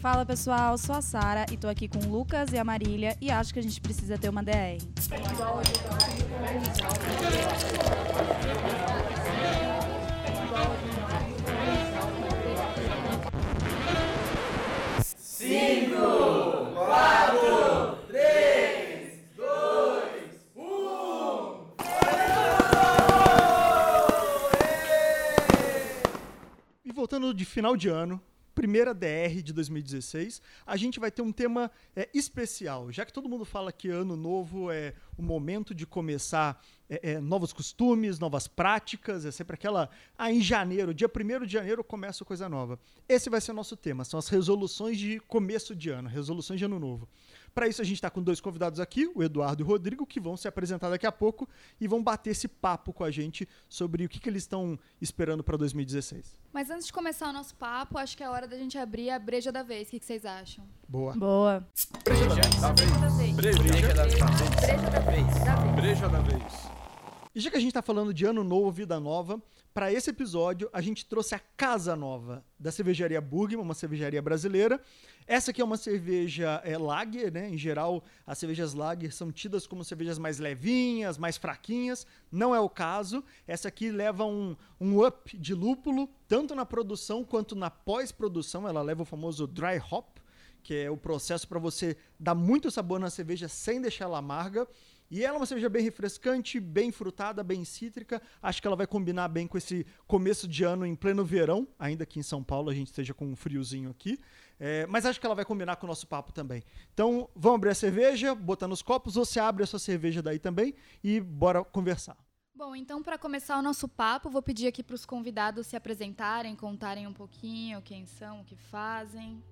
Fala pessoal, sou a Sara e tô aqui com o Lucas e a Marília e acho que a gente precisa ter uma DR. Cinco, quatro, três, dois, um. E voltando de final de ano, primeira DR de 2016, a gente vai ter um tema é, especial. Já que todo mundo fala que ano novo é o momento de começar é, é, novos costumes, novas práticas, é sempre aquela. Ah, em janeiro, dia 1 de janeiro começa coisa nova. Esse vai ser o nosso tema, são as resoluções de começo de ano, resoluções de ano novo. Para isso, a gente está com dois convidados aqui, o Eduardo e o Rodrigo, que vão se apresentar daqui a pouco e vão bater esse papo com a gente sobre o que, que eles estão esperando para 2016. Mas antes de começar o nosso papo, acho que é hora da gente abrir a breja da vez. O que, que vocês acham? Boa. Boa. Breja da vez. Breja da vez. Breja da vez. Breja da vez. Breja da vez. E já que a gente está falando de ano novo, vida nova, para esse episódio a gente trouxe a Casa Nova da cervejaria Burgman, uma cervejaria brasileira. Essa aqui é uma cerveja é, lager, né? Em geral, as cervejas lager são tidas como cervejas mais levinhas, mais fraquinhas. Não é o caso. Essa aqui leva um, um up de lúpulo, tanto na produção quanto na pós-produção. Ela leva o famoso dry hop, que é o processo para você dar muito sabor na cerveja sem deixar ela amarga. E ela é uma cerveja bem refrescante, bem frutada, bem cítrica. Acho que ela vai combinar bem com esse começo de ano em pleno verão, ainda que em São Paulo a gente esteja com um friozinho aqui. É, mas acho que ela vai combinar com o nosso papo também. Então, vamos abrir a cerveja, botar nos copos, você abre a sua cerveja daí também e bora conversar. Bom, então para começar o nosso papo, vou pedir aqui para os convidados se apresentarem, contarem um pouquinho quem são, o que fazem.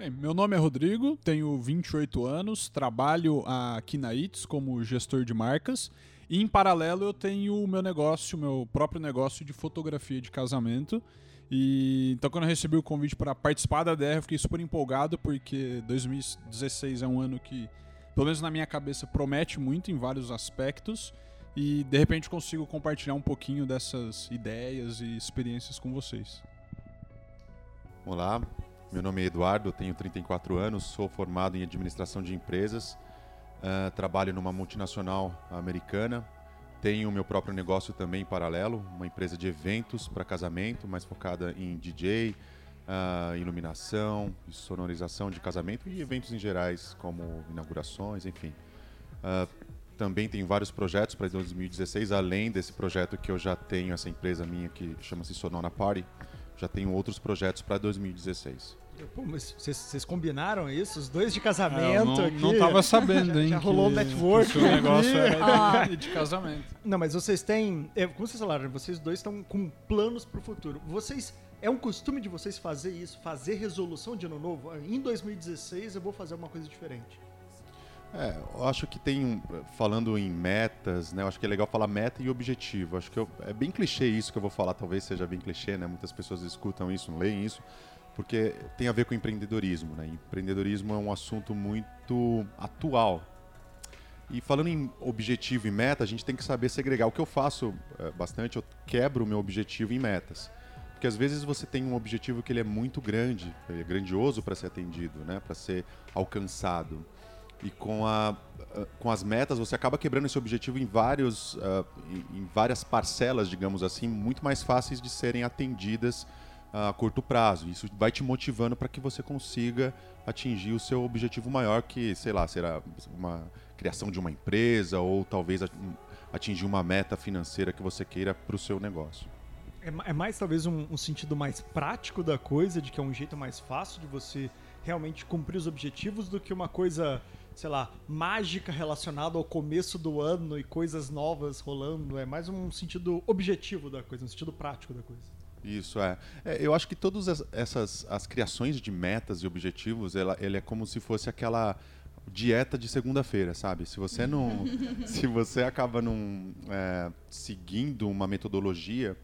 Bem, meu nome é Rodrigo, tenho 28 anos, trabalho aqui na ITS como gestor de marcas e em paralelo eu tenho o meu negócio, meu próprio negócio de fotografia de casamento. E então quando eu recebi o convite para participar da DR, eu fiquei super empolgado porque 2016 é um ano que, pelo menos na minha cabeça, promete muito em vários aspectos e de repente consigo compartilhar um pouquinho dessas ideias e experiências com vocês. Olá, meu nome é Eduardo, tenho 34 anos, sou formado em administração de empresas, uh, trabalho numa multinacional americana, tenho meu próprio negócio também em paralelo, uma empresa de eventos para casamento, mais focada em DJ, uh, iluminação, sonorização de casamento e eventos em gerais, como inaugurações, enfim. Uh, também tenho vários projetos para 2016, além desse projeto que eu já tenho, essa empresa minha que chama-se Sonora Party, já tenho outros projetos para 2016. Pô, mas vocês, combinaram isso? Os dois de casamento É, eu aqui? não, não tava sabendo, hein? Já rolou um que- network o negócio era de, de casamento. Não, mas vocês têm. é, como vocês falaram, vocês dois estão com planos pro futuro. Vocês. É um costume de vocês fazer isso, fazer resolução de ano novo? Em 2016 eu vou fazer uma coisa diferente. É, eu acho que tem, um- falando em metas, né? Eu acho que é legal falar meta e objetivo. Acho que eu- é bem clichê isso que eu vou falar, talvez seja bem clichê, né? Muitas pessoas escutam isso, leem isso, porque tem a ver com empreendedorismo, né? Empreendedorismo é um assunto muito atual. E falando em objetivo e meta, a gente tem que saber segregar. O que eu faço é, bastante, eu quebro o meu objetivo em metas. Porque às vezes você tem um objetivo que ele é muito grande, ele é grandioso para ser atendido, né? Para ser alcançado. E com, a, ah, com as metas você acaba quebrando esse objetivo em, vários, ah, em, várias parcelas, digamos assim, muito mais fáceis de serem atendidas a curto prazo. Isso vai te motivando para que você consiga atingir o seu objetivo maior, que, sei lá, será uma criação de uma empresa ou talvez atingir uma meta financeira que você queira para o seu negócio. É, é mais talvez um, um sentido mais prático da coisa, de que é um jeito mais fácil de você realmente cumprir os objetivos do que uma coisa, sei lá, mágica relacionada ao começo do ano e coisas novas rolando. É mais um sentido objetivo da coisa, um sentido prático da coisa. Isso é. É, eu acho que todas as- essas as criações de metas e objetivos, ela, ele é como se fosse aquela dieta de segunda-feira, sabe? Se você não, se você acaba não é, seguindo uma metodologia,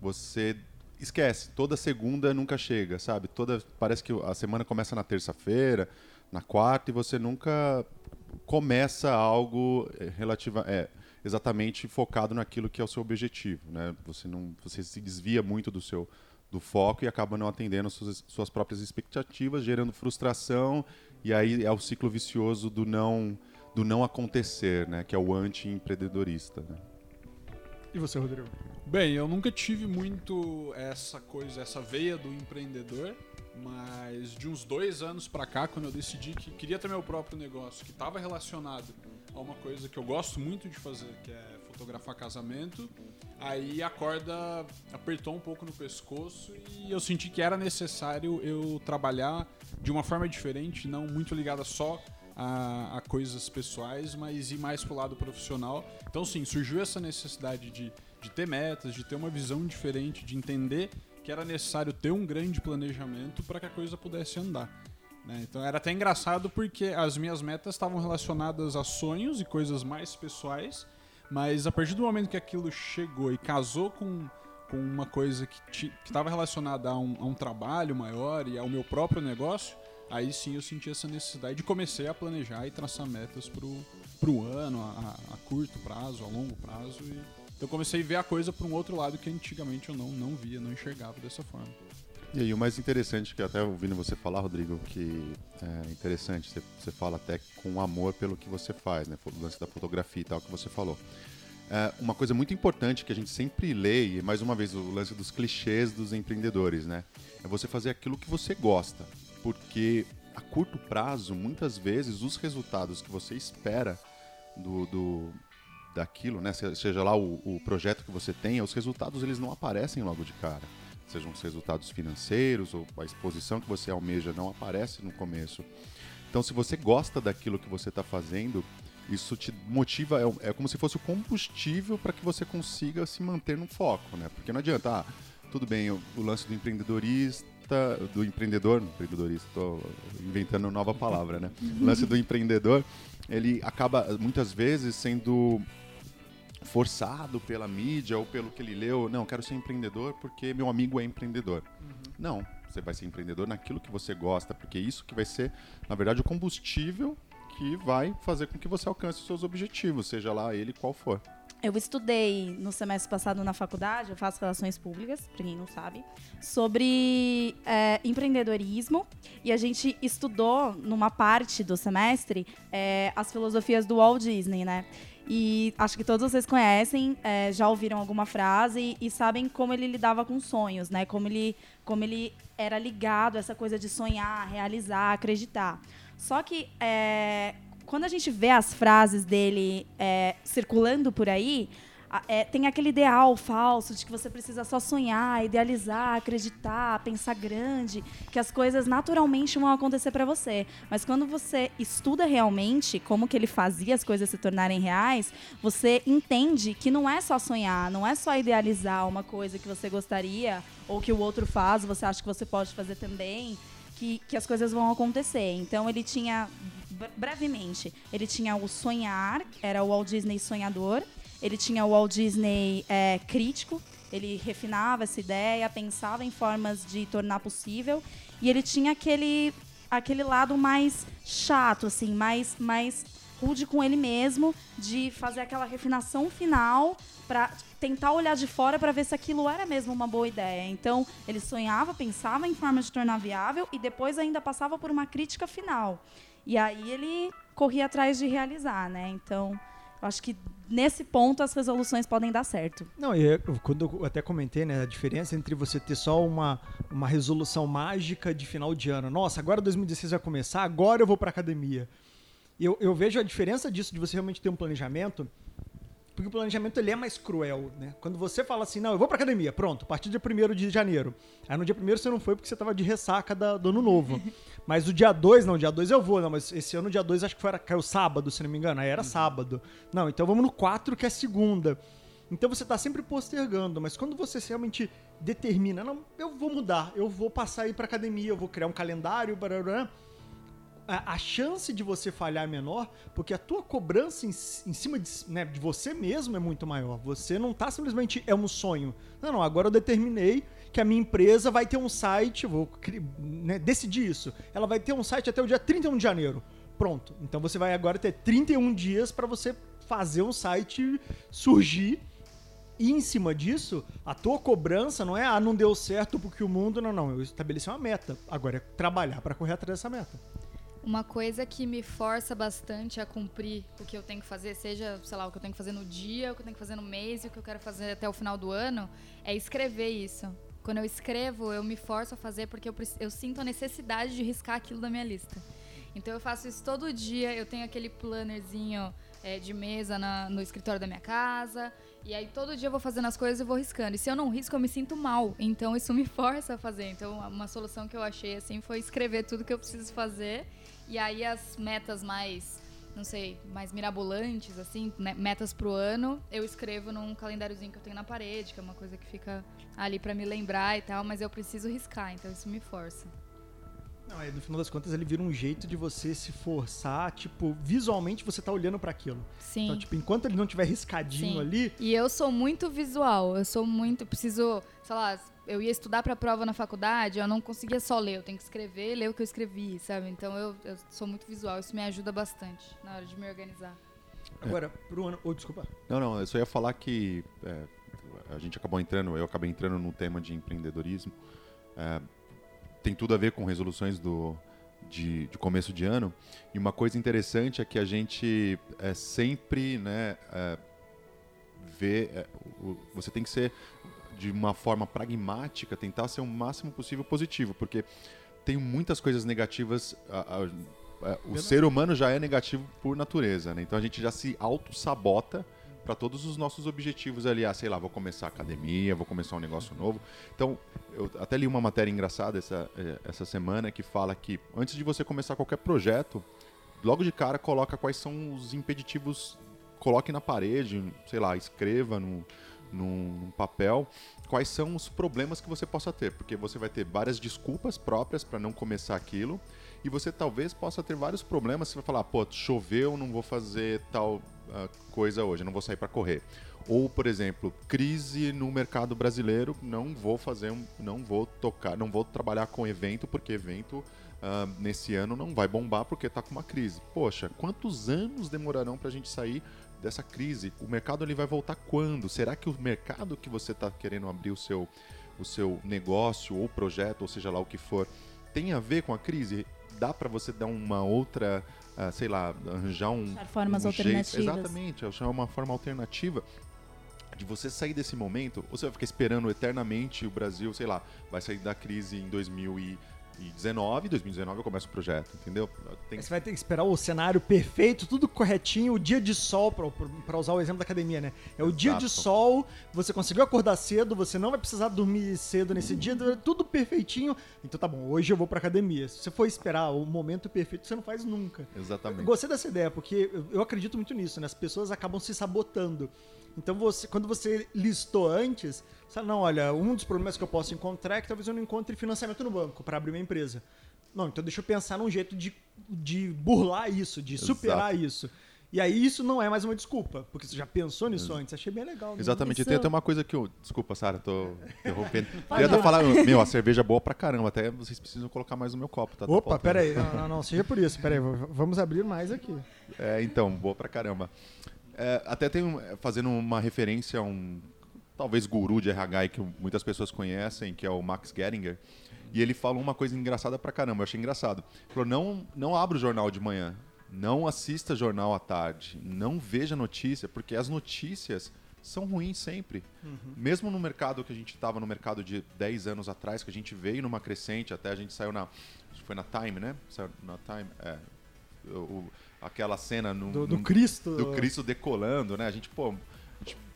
você esquece. Toda segunda nunca chega, sabe? Toda parece que a semana começa na terça-feira, na quarta e você nunca começa algo eh, relativa é exatamente focado naquilo que é o seu objetivo, né? Você não você se desvia muito do seu do foco e acaba não atendendo suas, suas próprias expectativas, gerando frustração e aí é o ciclo vicioso do não do não acontecer, né? Que é o anti-empreendedorista. Né? E você, Rodrigo? Bem, eu nunca tive muito essa coisa, essa veia do empreendedor, mas de uns dois anos pra cá, quando eu decidi que queria ter meu próprio negócio, que estava relacionado a uma coisa que eu gosto muito de fazer, que é fotografar casamento, aí a corda apertou um pouco no pescoço e eu senti que era necessário eu trabalhar de uma forma diferente, não muito ligada só a, a, coisas pessoais, mas ir mais pro lado profissional. Então, sim, surgiu essa necessidade de, de ter metas, de ter uma visão diferente, de entender que era necessário ter um grande planejamento para que a coisa pudesse andar. Né? Então era até engraçado porque as minhas metas estavam relacionadas a sonhos e coisas mais pessoais, mas a partir do momento que aquilo chegou e casou com, com uma coisa que estava relacionada a um, a um trabalho maior e ao meu próprio negócio, aí sim eu senti essa necessidade de comecei a planejar e traçar metas pro, pro ano, a, a curto prazo, a longo prazo. E, então comecei a ver a coisa para um outro lado que antigamente eu não, não via, não enxergava dessa forma. E aí, o mais interessante, que até ouvindo você falar, Rodrigo, que é interessante, você, você fala até com amor pelo que você faz, né? O lance da fotografia e tal que você falou. É, uma coisa muito importante que a gente sempre lê, e mais uma vez o lance dos clichês dos empreendedores, né? É você fazer aquilo que você gosta porque a curto prazo, muitas vezes, os resultados que você espera do, do daquilo, né, seja lá o, o, projeto que você tenha, os resultados eles não aparecem logo de cara. Sejam os resultados financeiros ou a exposição que você almeja não aparece no começo. Então, se você gosta daquilo que você está fazendo, isso te motiva, é, é, como se fosse o combustível para que você consiga se manter no foco, né? Porque não adianta, ah, tudo bem, o, o lance do empreendedorismo do empreendedor, empreendedorista, estou inventando nova palavra, né? O lance do empreendedor, ele acaba muitas vezes sendo forçado pela mídia ou pelo que ele leu. Não, quero ser empreendedor porque meu amigo é empreendedor. Uhum. Não, você vai ser empreendedor naquilo que você gosta, porque isso que vai ser, na verdade, o combustível que vai fazer com que você alcance os seus objetivos, seja lá ele qual for. Eu estudei no semestre passado na faculdade, eu faço relações públicas, para quem não sabe, sobre é, empreendedorismo. E a gente estudou, numa parte do semestre, é, as filosofias do Walt Disney, né? E acho que todos vocês conhecem, é, já ouviram alguma frase e, sabem como ele lidava com sonhos, né? Como ele, como ele era ligado a essa coisa de sonhar, realizar, acreditar. Só que é, quando a gente vê as frases dele é, circulando por aí, é, tem aquele ideal falso de que você precisa só sonhar, idealizar, acreditar, pensar grande, que as coisas naturalmente vão acontecer para você. Mas quando você estuda realmente como que ele fazia as coisas se tornarem reais, você entende que não é só sonhar, não é só idealizar uma coisa que você gostaria ou que o outro faz, você acha que você pode fazer também, que, que as coisas vão acontecer. Então ele tinha brevemente, ele tinha o sonhar, era o Walt Disney sonhador, ele tinha o Walt Disney é, crítico, ele refinava essa ideia, pensava em formas de tornar possível, e ele tinha aquele, aquele lado mais chato, assim, mais, mais rude com ele mesmo, de fazer aquela refinação final para tentar olhar de fora para ver se aquilo era mesmo uma boa ideia. Então, ele sonhava, pensava em formas de tornar viável e depois ainda passava por uma crítica final. E aí ele corria atrás de realizar, né? Então, acho que nesse ponto as resoluções podem dar certo. Não, e quando eu até comentei, né, a diferença entre você ter só uma, uma resolução mágica de final de ano. Nossa, agora 2016 vai começar, agora eu vou para academia. Eu, eu vejo a diferença disso de você realmente ter um planejamento porque o planejamento ele é mais cruel, né? Quando você fala assim, não, eu vou pra academia, pronto, a partir do dia 1 de janeiro. Aí no dia 1 você não foi porque você tava de ressaca da, do ano novo. mas o dia 2, não, dia 2 eu vou, não, mas esse ano, dia 2, acho que foi, caiu sábado, se não me engano. Aí era uhum. sábado. Não, então vamos no 4, que é segunda. Então você tá sempre postergando, mas quando você realmente determina, não, eu vou mudar, eu vou passar aí pra academia, eu vou criar um calendário, barará, a, a, chance de você falhar é menor, porque a tua cobrança em, em cima de, né, de, você mesmo é muito maior. Você não tá simplesmente é um sonho. Não, não, agora eu determinei que a minha empresa vai ter um site, vou né, decidir isso. Ela vai ter um site até o dia 31 de janeiro. Pronto. Então você vai agora ter 31 dias para você fazer um site surgir E em cima disso, a tua cobrança não é, ah, não deu certo porque o mundo. Não, não. Eu estabeleci uma meta. Agora é trabalhar para correr atrás dessa meta. Uma coisa que me força bastante a cumprir o que eu tenho que fazer, seja, sei lá, o que eu tenho que fazer no dia, o que eu tenho que fazer no mês e o que eu quero fazer até o final do ano, é escrever isso. Quando eu escrevo, eu me forço a fazer porque eu, eu sinto a necessidade de riscar aquilo da minha lista. Então eu faço isso todo dia, eu tenho aquele plannerzinho é, de mesa na- no escritório da minha casa. E aí todo dia eu vou fazendo as coisas e vou riscando. E se eu não risco, eu me sinto mal. Então isso me força a fazer. Então uma solução que eu achei assim foi escrever tudo que eu preciso fazer. E aí as metas mais, não sei, mais mirabolantes, assim, né, metas pro ano, eu escrevo num calendáriozinho que eu tenho na parede, que é uma coisa que fica ali pra me lembrar e tal, mas eu preciso riscar, então isso me força. Não, aí no final das contas ele vira um jeito de você se forçar, tipo, visualmente você tá olhando para aquilo. Sim. Então, tipo, enquanto ele não tiver riscadinho Sim. ali, E eu sou muito visual, eu sou muito, preciso, sei lá, eu ia estudar pra prova na faculdade, eu não conseguia só ler, eu tenho que escrever, ler o que eu escrevi, sabe? Então eu, eu sou muito visual, isso me ajuda bastante na hora de me organizar. agora, pro ano. Oh, desculpa. Não, não, eu só ia falar que é, a gente acabou entrando, eu acabei entrando no tema de empreendedorismo. É, tem tudo a ver com resoluções do, de, de começo de ano. E uma coisa interessante é que a gente é, sempre né, é, vê. é, o- você tem que ser de uma forma pragmática, tentar ser o máximo possível positivo, porque tem muitas coisas negativas. a- a- a- o ser humano já é negativo por natureza, né? Então a gente já se auto-sabota para todos os nossos objetivos ali. Ah, sei lá, vou começar academia, vou começar um negócio novo. Então, eu até li uma matéria engraçada essa, eh, essa semana que fala que antes de você começar qualquer projeto, logo de cara coloca quais são os impeditivos, coloque na parede, sei lá, escreva no, num, papel quais são os problemas que você possa ter, porque você vai ter várias desculpas próprias para não começar aquilo e você talvez possa ter vários problemas. Você vai falar, pô, choveu, não vou fazer tal coisa hoje, não vou sair para correr. Ou, por exemplo, crise no mercado brasileiro, não vou fazer, não vou tocar, não vou trabalhar com evento porque evento ah, nesse ano não vai bombar porque está com uma crise. Poxa, quantos anos demorarão para a gente sair dessa crise? O mercado ele vai voltar quando? Será que o mercado que você está querendo abrir o seu, o seu negócio ou projeto, ou seja lá o que for, tem a ver com a crise? Dá para você dar uma outra, ah, sei lá, arranjar um, formas um jeito- alternativas. exatamente, achar uma forma alternativa de você sair desse momento, ou você vai ficar esperando eternamente o Brasil, sei lá, vai sair da crise em 2019, 2019 eu começo o projeto, entendeu? Você vai ter que esperar o cenário perfeito, tudo corretinho, o dia de sol, pra usar o exemplo da academia, né? É o dia de Exato. sol, você conseguiu acordar cedo, você não vai precisar dormir cedo nesse dia, tudo perfeitinho. Então tá bom, hoje eu vou pra academia. Se você for esperar o momento perfeito, você não faz nunca. Exatamente. Gostei dessa ideia, porque eu- eu acredito muito nisso, né? As pessoas acabam se sabotando. Então, você, quando você listou antes, você fala, não, olha, um dos problemas que eu posso encontrar é que talvez eu não encontre financiamento no banco para abrir minha empresa. Não, então deixa eu pensar num jeito de, de burlar isso, de superar isso. E aí isso não é mais uma desculpa, porque você já pensou nisso antes. Achei bem legal. né? Exatamente, Isso- tem até uma coisa que eu. Desculpa, Sara, tô interrompendo. Ia até falar. meu, a cerveja é boa pra caramba, até vocês precisam colocar mais no meu copo, tá? Tá Opa, faltando. pera aí. Não, não, não, seja por isso. Pera aí, v- vamos abrir mais aqui. É, então, boa pra caramba. É, até tem um- é, fazendo uma referência a um talvez guru de RH que muitas pessoas conhecem, que é o Max Geringer. E ele falou uma coisa engraçada pra caramba, eu achei engraçado. Ele falou: não, não abra o jornal de manhã, não assista jornal à tarde, não veja notícia, porque as notícias são ruins sempre. Mesmo no mercado que a gente estava no mercado de 10 anos atrás, que a gente veio numa crescente, até a gente saiu na. Foi na Time, né? Saiu na Time. É. O- aquela cena no, Do, do no- Cristo. do Cristo decolando, né? A gente, pô,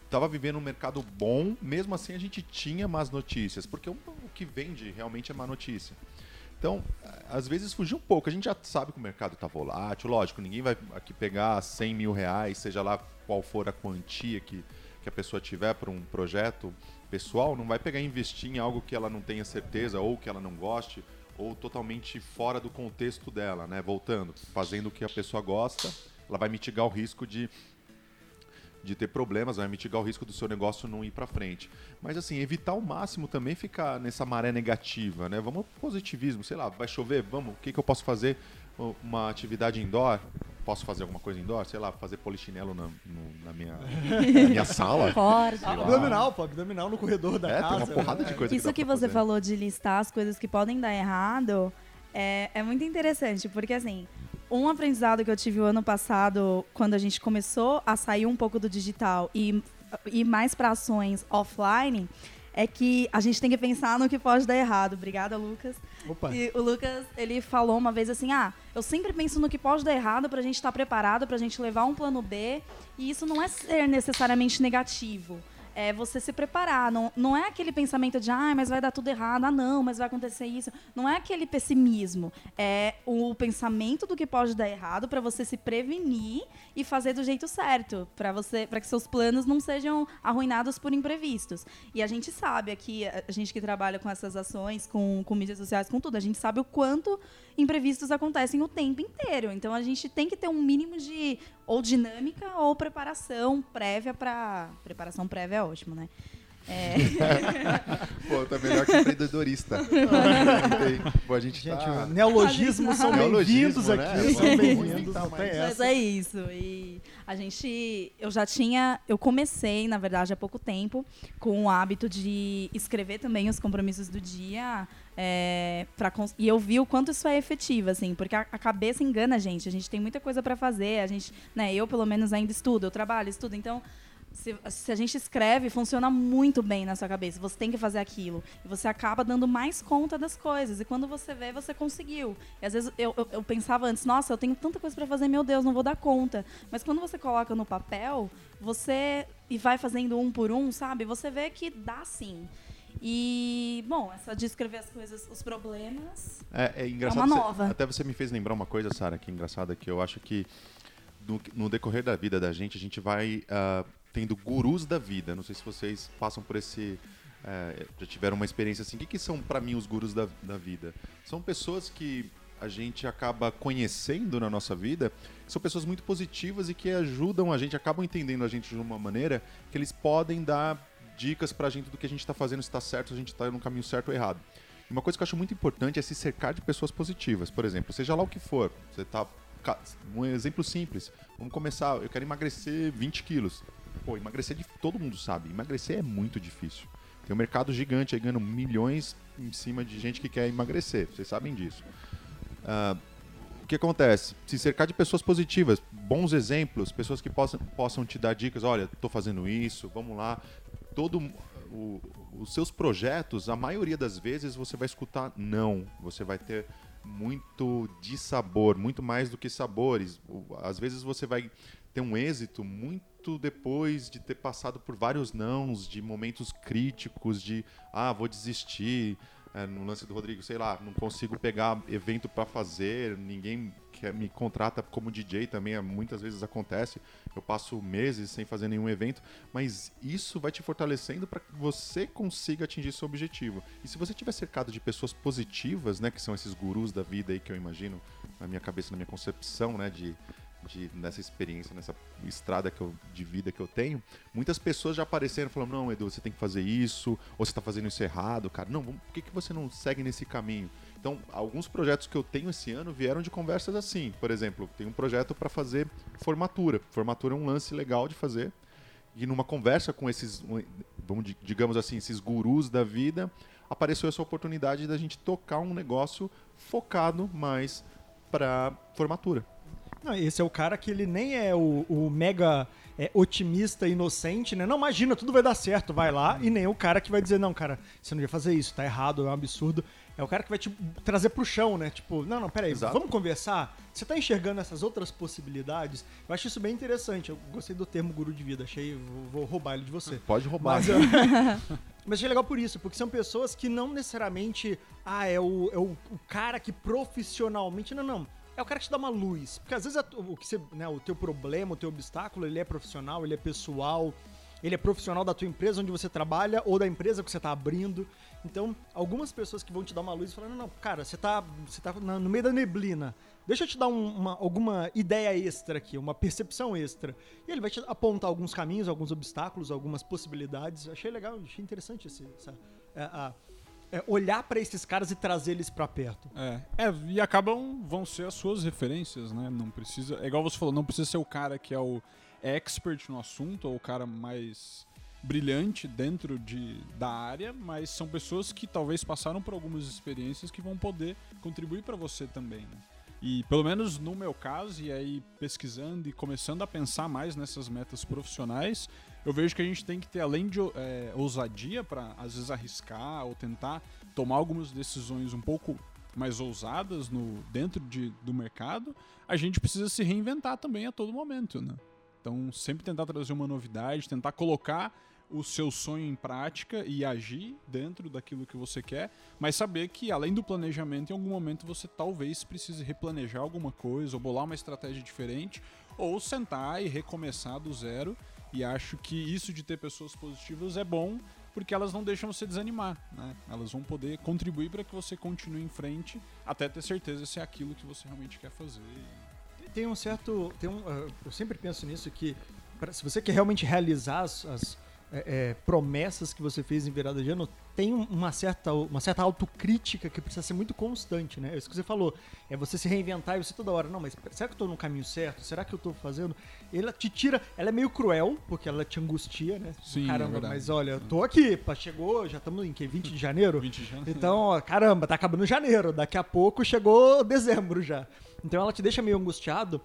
a gente tava vivendo um mercado bom, mesmo assim a gente tinha más notícias, porque o, que vende realmente é má notícia. Então, às vezes fugir um pouco. A gente já sabe que o mercado tá volátil, lógico, ninguém vai aqui pegar 100 mil reais, seja lá qual for a quantia que, que a pessoa tiver para um projeto pessoal, não vai pegar e investir em algo que ela não tenha certeza ou que ela não goste ou totalmente fora do contexto dela, né? Voltando, fazendo o que a pessoa gosta, ela vai mitigar o risco de de ter problemas, vai mitigar o risco do seu negócio não ir para frente. Mas assim, evitar ao máximo também ficar nessa maré negativa, né? Vamos pro positivismo, sei lá, vai chover, vamos, o que, que eu posso fazer? Uma atividade indoor, posso fazer alguma coisa indoor? Sei lá, fazer polichinelo na, no- na minha, na minha sala? Pode. Abdominal, pô, abdominal no corredor da É, casa. tem uma porrada de né? coisa Isso que pra você fazer. falou de listar as coisas que podem dar errado é, é muito interessante, porque assim, um aprendizado que eu tive o ano passado, quando a gente começou a sair um pouco do digital e ir mais para ações offline, é que a gente tem que pensar no que pode dar errado. Obrigada, Lucas. Opa. E o Lucas, ele falou uma vez assim: ah, eu sempre penso no que pode dar errado pra gente estar preparado, pra gente levar um plano B. E isso não é ser necessariamente negativo. É você se preparar. Não, não é aquele pensamento de, ah, mas vai dar tudo errado, ah, não, mas vai acontecer isso. Não é aquele pessimismo. É o pensamento do que pode dar errado pra você se prevenir e fazer do jeito certo. Pra você, para que seus planos não sejam arruinados por imprevistos. E a gente sabe aqui, a gente que trabalha com essas ações, com, com mídias sociais, com tudo, a gente sabe o quanto imprevistos acontecem o tempo inteiro. Então a gente tem que ter um mínimo de ou dinâmica ou preparação prévia para preparação prévia é ótimo, né? É, Pô, tá melhor que empreendedorista. Pô, a gente, Gente, tá... neologismos são Neologismo, bem-vindos né? aqui, são bem-vindos, inventar não mais. tem mas é isso. E a gente, eu já tinha, eu comecei, na verdade, há pouco tempo, com o hábito de escrever também os compromissos do dia. É, pra, e eu vi o quanto isso é efetivo, assim, porque a, a cabeça engana a gente. A gente tem muita coisa para fazer. A gente, né, eu pelo menos ainda estudo, eu trabalho, estudo. Então, se, se a gente escreve, funciona muito bem na sua cabeça. Você tem que fazer aquilo. E você acaba dando mais conta das coisas. E quando você vê, você conseguiu. E às vezes eu, eu, eu pensava antes, nossa, eu tenho tanta coisa para fazer, meu Deus, não vou dar conta. Mas quando você coloca no papel, você. e vai fazendo um por um, sabe? Você vê que dá sim. E, bom, essa de escrever as coisas, os problemas. É, é engraçado. É uma você- nova. até você me fez lembrar uma coisa, Sara, que é engraçada, que eu acho que no, no decorrer da vida da gente, a gente vai ah, tendo gurus da vida. Não sei se vocês passam por esse. eh, já tiveram uma experiência assim. O que, que são, pra mim, os gurus da, da vida? São pessoas que a gente acaba conhecendo na nossa vida, são pessoas muito positivas e que ajudam a gente, acabam entendendo a gente de uma maneira que eles podem dar dicas pra gente do que a gente tá fazendo, se tá certo, se a gente tá no caminho certo ou errado. Uma coisa que eu acho muito importante é se cercar de pessoas positivas. Por exemplo, seja lá o que for, você tá. Um exemplo simples. Vamos começar. Eu quero emagrecer 20 quilos. Pô, emagrecer de todo mundo sabe. Emagrecer é muito difícil. Tem um mercado gigante aí ganhando milhões em cima de gente que quer emagrecer. Vocês sabem disso. Ah, o que acontece? Se cercar de pessoas positivas, bons exemplos, pessoas que possam, possam te dar dicas. Olha, estou fazendo isso, vamos lá. Todo o- os seus projetos, a maioria das vezes você vai escutar não. Você vai ter muito dissabor, muito mais do que sabores. Às vezes você vai ter um êxito muito depois de ter passado por vários nãos, de momentos críticos, de ah, vou desistir. É, no lance do Rodrigo, sei lá, não consigo pegar evento para fazer, ninguém quer, me contrata como DJ também, é, muitas vezes acontece. Eu passo meses sem fazer nenhum evento, mas isso vai te fortalecendo para que você consiga atingir seu objetivo. E se você estiver cercado de pessoas positivas, né, que são esses gurus da vida aí que eu imagino na minha cabeça, na minha concepção, né, de de, nessa experiência, nessa estrada que eu, de vida que eu tenho, muitas pessoas já apareceram falando, não, Edu, você tem que fazer isso, ou você está fazendo isso errado, cara. Não, por que, que você não segue nesse caminho? Então, alguns projetos que eu tenho esse ano vieram de conversas assim. Por exemplo, tem um projeto para fazer formatura. Formatura é um lance legal de fazer. E numa conversa com esses, vamos, di- digamos assim, esses gurus da vida, apareceu essa oportunidade da gente tocar um negócio focado mais para formatura. Não, esse é o cara que ele nem é o, o mega é, otimista inocente, né? Não, imagina, tudo vai dar certo, vai lá. E nem o cara que vai dizer, não, cara, você não ia fazer isso, tá errado, é um absurdo. É o cara que vai te trazer pro chão, né? Tipo, não, não, peraí, Exato. vamos conversar? Você tá enxergando essas outras possibilidades? Eu acho isso bem interessante. Eu gostei do termo guru de vida, achei, vou, vou roubar ele de você. Pode roubar. Mas, eu- mas achei legal por isso, porque são pessoas que não necessariamente, ah, é o, é o, o cara que profissionalmente. Não, não. É o cara que te dá uma luz. Porque às vezes a- o, que você, né, o teu problema, o teu obstáculo, ele é profissional, ele é pessoal, ele é profissional da tua empresa onde você trabalha ou da empresa que você tá abrindo. Então, algumas pessoas que vão te dar uma luz falando, não, cara, você tá, você tá no meio da neblina. Deixa eu te dar um- uma, alguma ideia extra aqui, uma percepção extra. E ele vai te apontar alguns caminhos, alguns obstáculos, algumas possibilidades. Achei legal, achei interessante esse, essa, é, a, é, olhar pra esses caras e trazer eles pra perto. É, é, e acabam, vão ser as suas referências, né? Não precisa, é igual você falou, não precisa ser o cara que é o expert no assunto ou o cara mais brilhante dentro de, da área, mas são pessoas que talvez passaram por algumas experiências que vão poder contribuir para você também, né? E pelo menos no meu caso, e aí pesquisando e começando a pensar mais nessas metas profissionais, eu vejo que a gente tem que ter, além de é, ousadia para às vezes arriscar ou tentar tomar algumas decisões um pouco mais ousadas no, dentro de, do mercado, a gente precisa se reinventar também a todo momento, né? Então, sempre tentar trazer uma novidade, tentar colocar o seu sonho em prática e agir dentro daquilo que você quer, mas saber que além do planejamento, em algum momento você talvez precise replanejar alguma coisa, ou bolar uma estratégia diferente, ou sentar e recomeçar do zero. E acho que isso de ter pessoas positivas é bom, porque elas não deixam você desanimar, né? Elas vão poder contribuir para que você continue em frente, até ter certeza se é aquilo que você realmente quer fazer. Tem um certo. Tem um, uh, eu sempre penso nisso que se você quer realmente realizar as, as, é, é, promessas que você fez em virada de ano, tem um- uma certa, uma certa autocrítica que precisa ser muito constante, né? É isso que você falou. É você se reinventar e você toda hora, não, mas será que eu tô no caminho certo? Será que eu tô fazendo? Ela te tira. Ela é meio cruel, porque ela te angustia, né? Sim, é Caramba, verdade. mas olha, eu tô aqui, pá, chegou, já estamos em que? 20 de janeiro? 20 já. Então, ó, caramba, tá acabando janeiro. Daqui a pouco chegou dezembro já. Então ela te deixa meio angustiado,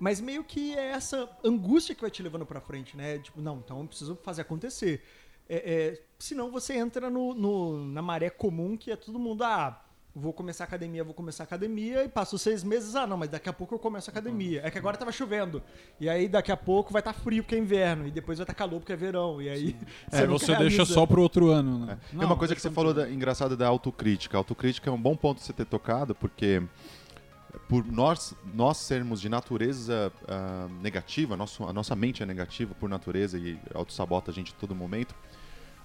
mas meio que é essa angústia que vai te levando pra frente, né? Tipo, não, então eu preciso fazer acontecer. É, é, senão você entra no, no- na maré comum que é todo mundo, ah, vou começar a academia, vou começar a academia, e passo seis meses, ah, não, mas daqui a pouco eu começo a academia. É que agora tava chovendo. E aí daqui a pouco vai estar frio porque é inverno, e depois vai estar calor porque é verão. E aí É, nunca você deixa realiza. só pro outro ano, né? É Não, uma coisa que deixa você falou da, engraçada da autocrítica. A autocrítica é um bom ponto de você ter tocado, porque por nós, nós sermos de natureza ah, negativa, nosso, a nossa mente é negativa por natureza e autossabota a gente todo momento,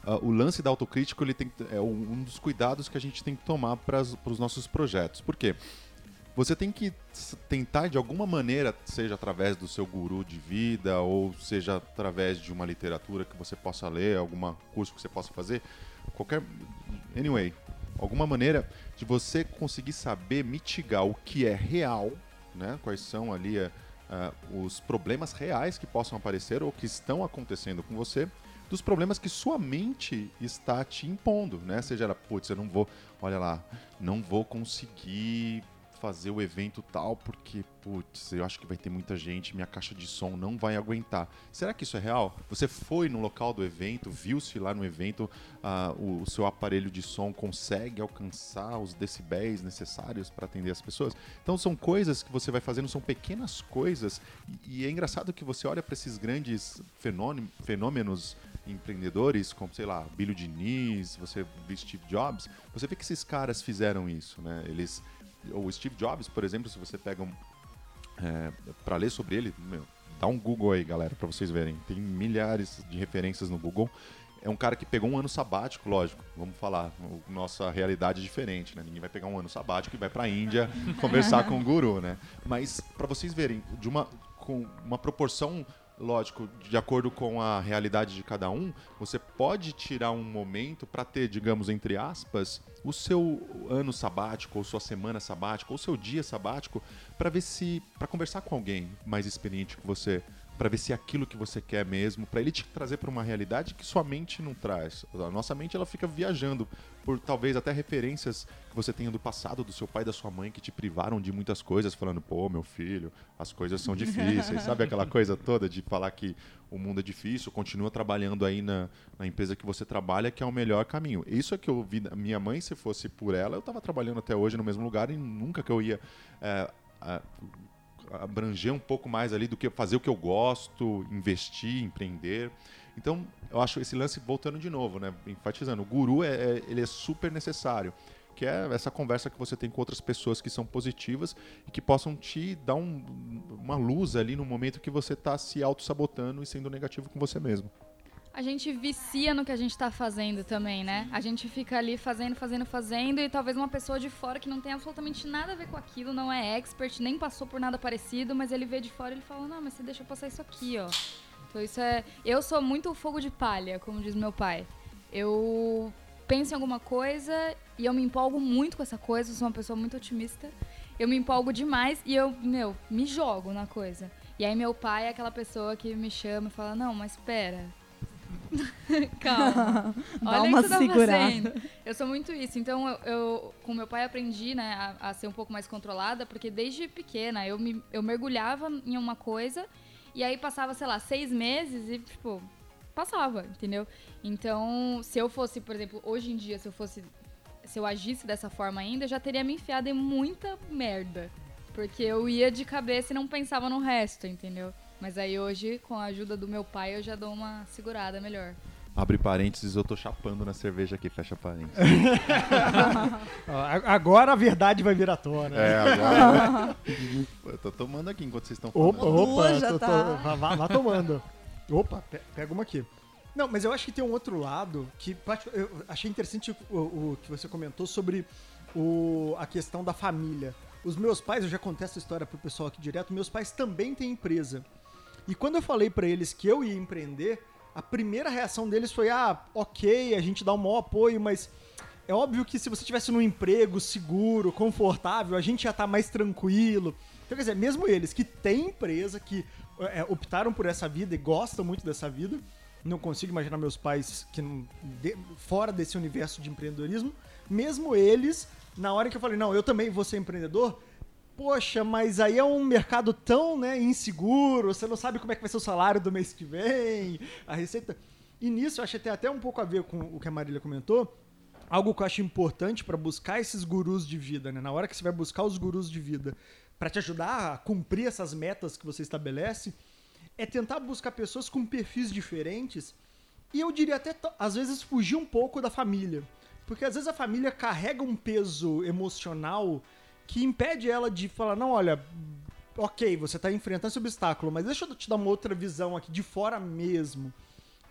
ah, o lance da autocrítica ele tem, é um dos cuidados que a gente tem que tomar para os nossos projetos. Por quê? Você tem que tentar, de alguma maneira, seja através do seu guru de vida, ou seja através de uma literatura que você possa ler, algum curso que você possa fazer, qualquer. Anyway, alguma maneira de você conseguir saber mitigar o que é real, né? Quais são ali ah, os problemas reais que possam aparecer ou que estão acontecendo com você, dos problemas que sua mente está te impondo, né? Seja ela, putz, eu não vou, olha lá, não vou conseguir fazer o evento tal porque, putz, eu acho que vai ter muita gente, minha caixa de som não vai aguentar. Será que isso é real? Você foi no local do evento, viu-se lá no evento, ah, o, seu aparelho de som consegue alcançar os decibéis necessários para atender as pessoas? Então são coisas que você vai fazendo, são pequenas coisas, e, é engraçado que você olha para esses grandes fenômen- fenômenos empreendedores, como, sei lá, Billy Diniz, você vê Steve Jobs, você vê que esses caras fizeram isso, né? Eles o Steve Jobs, por exemplo, se você pega um, é, para ler sobre ele, meu, dá um Google aí, galera, para vocês verem. Tem milhares de referências no Google. É um cara que pegou um ano sabático, lógico. Vamos falar, nossa realidade é diferente, né? Ninguém vai pegar um ano sabático e vai para Índia conversar com o guru, né? Mas para vocês verem, de uma com uma proporção lógico, de acordo com a realidade de cada um, você pode tirar um momento para ter, digamos, entre aspas, o seu ano sabático, ou sua semana sabática, ou seu dia sabático, para ver se. para conversar com alguém mais experiente que você, para ver se é aquilo que você quer mesmo, para ele te trazer para uma realidade que sua mente não traz. A nossa mente ela fica viajando por talvez até referências que você tenha do passado, do seu pai da sua mãe, que te privaram de muitas coisas, falando, pô, meu filho, as coisas são difíceis, sabe aquela coisa toda de falar que o mundo é difícil, continua trabalhando aí na, na empresa que você trabalha, que é o melhor caminho. Isso é que eu vi minha mãe, se fosse por ela, eu estava trabalhando até hoje no mesmo lugar e nunca que eu ia é, abranger um pouco mais ali do que fazer o que eu gosto, investir, empreender. Então, eu acho esse lance voltando de novo, né? Enfatizando, o guru é, é- ele é super necessário, que é essa conversa que você tem com outras pessoas que são positivas e que possam te dar um- uma luz ali no momento que você está se auto-sabotando e sendo negativo com você mesmo. A gente vicia no que a gente tá fazendo também, né? A gente fica ali fazendo, fazendo, fazendo e talvez uma pessoa de fora que não tem absolutamente nada a ver com aquilo, não é expert, nem passou por nada parecido, mas ele vê de fora e ele fala: "Não, mas você deixa eu passar isso aqui, ó". Então isso é, eu sou muito fogo de palha, como diz meu pai. Eu penso em alguma coisa e eu me empolgo muito com essa coisa, eu sou uma pessoa muito otimista. Eu me empolgo demais e eu, meu, me jogo na coisa. E aí meu pai é aquela pessoa que me chama e fala, não, mas espera. Calma. Dá Olha uma que tá segurada. Eu sou muito isso. Então, eu, eu- com meu pai aprendi, né, a, a ser um pouco mais controlada, porque desde pequena eu, me, eu mergulhava em uma coisa e aí passava, sei lá, seis meses e, tipo, passava, entendeu? Então, se eu fosse, por exemplo, hoje em dia, se eu fosse. Se eu agisse dessa forma ainda, eu já teria me enfiado em muita merda. Porque eu ia de cabeça e não pensava no resto, entendeu? Mas aí hoje, com a ajuda do meu pai, eu já dou uma segurada melhor. Abre parênteses, eu tô chapando na cerveja aqui, fecha parênteses. Agora a verdade vai vir à tona. É, agora. eu tô tomando aqui enquanto vocês estão falando. Opa, opa, já tô- tô- tá. vá, vá- vá tomando. Opa, pe- pega uma aqui. Não, mas eu acho que tem um outro lado que eu achei interessante o, o que você comentou sobre o, a questão da família. Os meus pais, eu já contei essa história pro pessoal aqui direto, meus pais também têm empresa. E quando eu falei pra eles que eu ia empreender, a primeira reação deles foi: ah, ok, a gente dá um maior apoio, mas é óbvio que se você tivesse num emprego seguro, confortável, a gente ia estar mais tranquilo. Então, quer dizer, mesmo eles que têm empresa, que é, optaram por essa vida e gostam muito dessa vida, não consigo imaginar meus pais que não, de- fora desse universo de empreendedorismo, mesmo eles, na hora que eu falei, não, eu também vou ser empreendedor, poxa, mas aí é um mercado tão né, inseguro, você não sabe como é que vai ser o salário do mês que vem, a receita. E nisso eu acho que tem até um pouco a ver com o que a Marília comentou, algo que eu acho importante para buscar esses gurus de vida, né? Na hora que você vai buscar os gurus de vida para te ajudar a cumprir essas metas que você estabelece, é tentar buscar pessoas com perfis diferentes e eu diria até às vezes fugir um pouco da família, porque às vezes a família carrega um peso emocional que impede ela de falar não, olha, ok, você está enfrentando esse obstáculo, mas deixa eu te dar uma outra visão aqui de fora mesmo.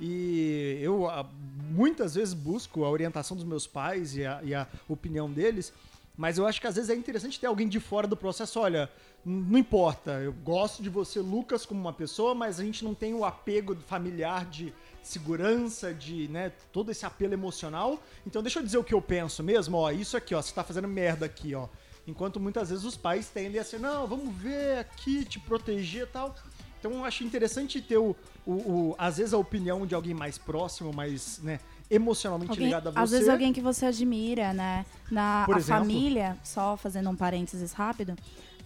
E eu ah, muitas vezes busco a orientação dos meus pais e a, e a opinião deles, mas eu acho que às vezes é interessante ter alguém de fora do processo. Olha, não importa, eu gosto de você, Lucas, como uma pessoa, mas a gente não tem o apego familiar de segurança, de né, todo esse apelo emocional. Então deixa eu dizer o que eu penso mesmo. Ó, isso aqui, ó, você tá fazendo merda aqui, ó. Enquanto muitas vezes os pais tendem a ser, não, vamos ver aqui, te proteger e tal. Então eu acho interessante ter o, o, o- às vezes a opinião de alguém mais próximo, mais, né, emocionalmente Alguém- ligado a você. às vezes alguém que você admira, né? Na Por a exemplo? família, só fazendo um parênteses rápido,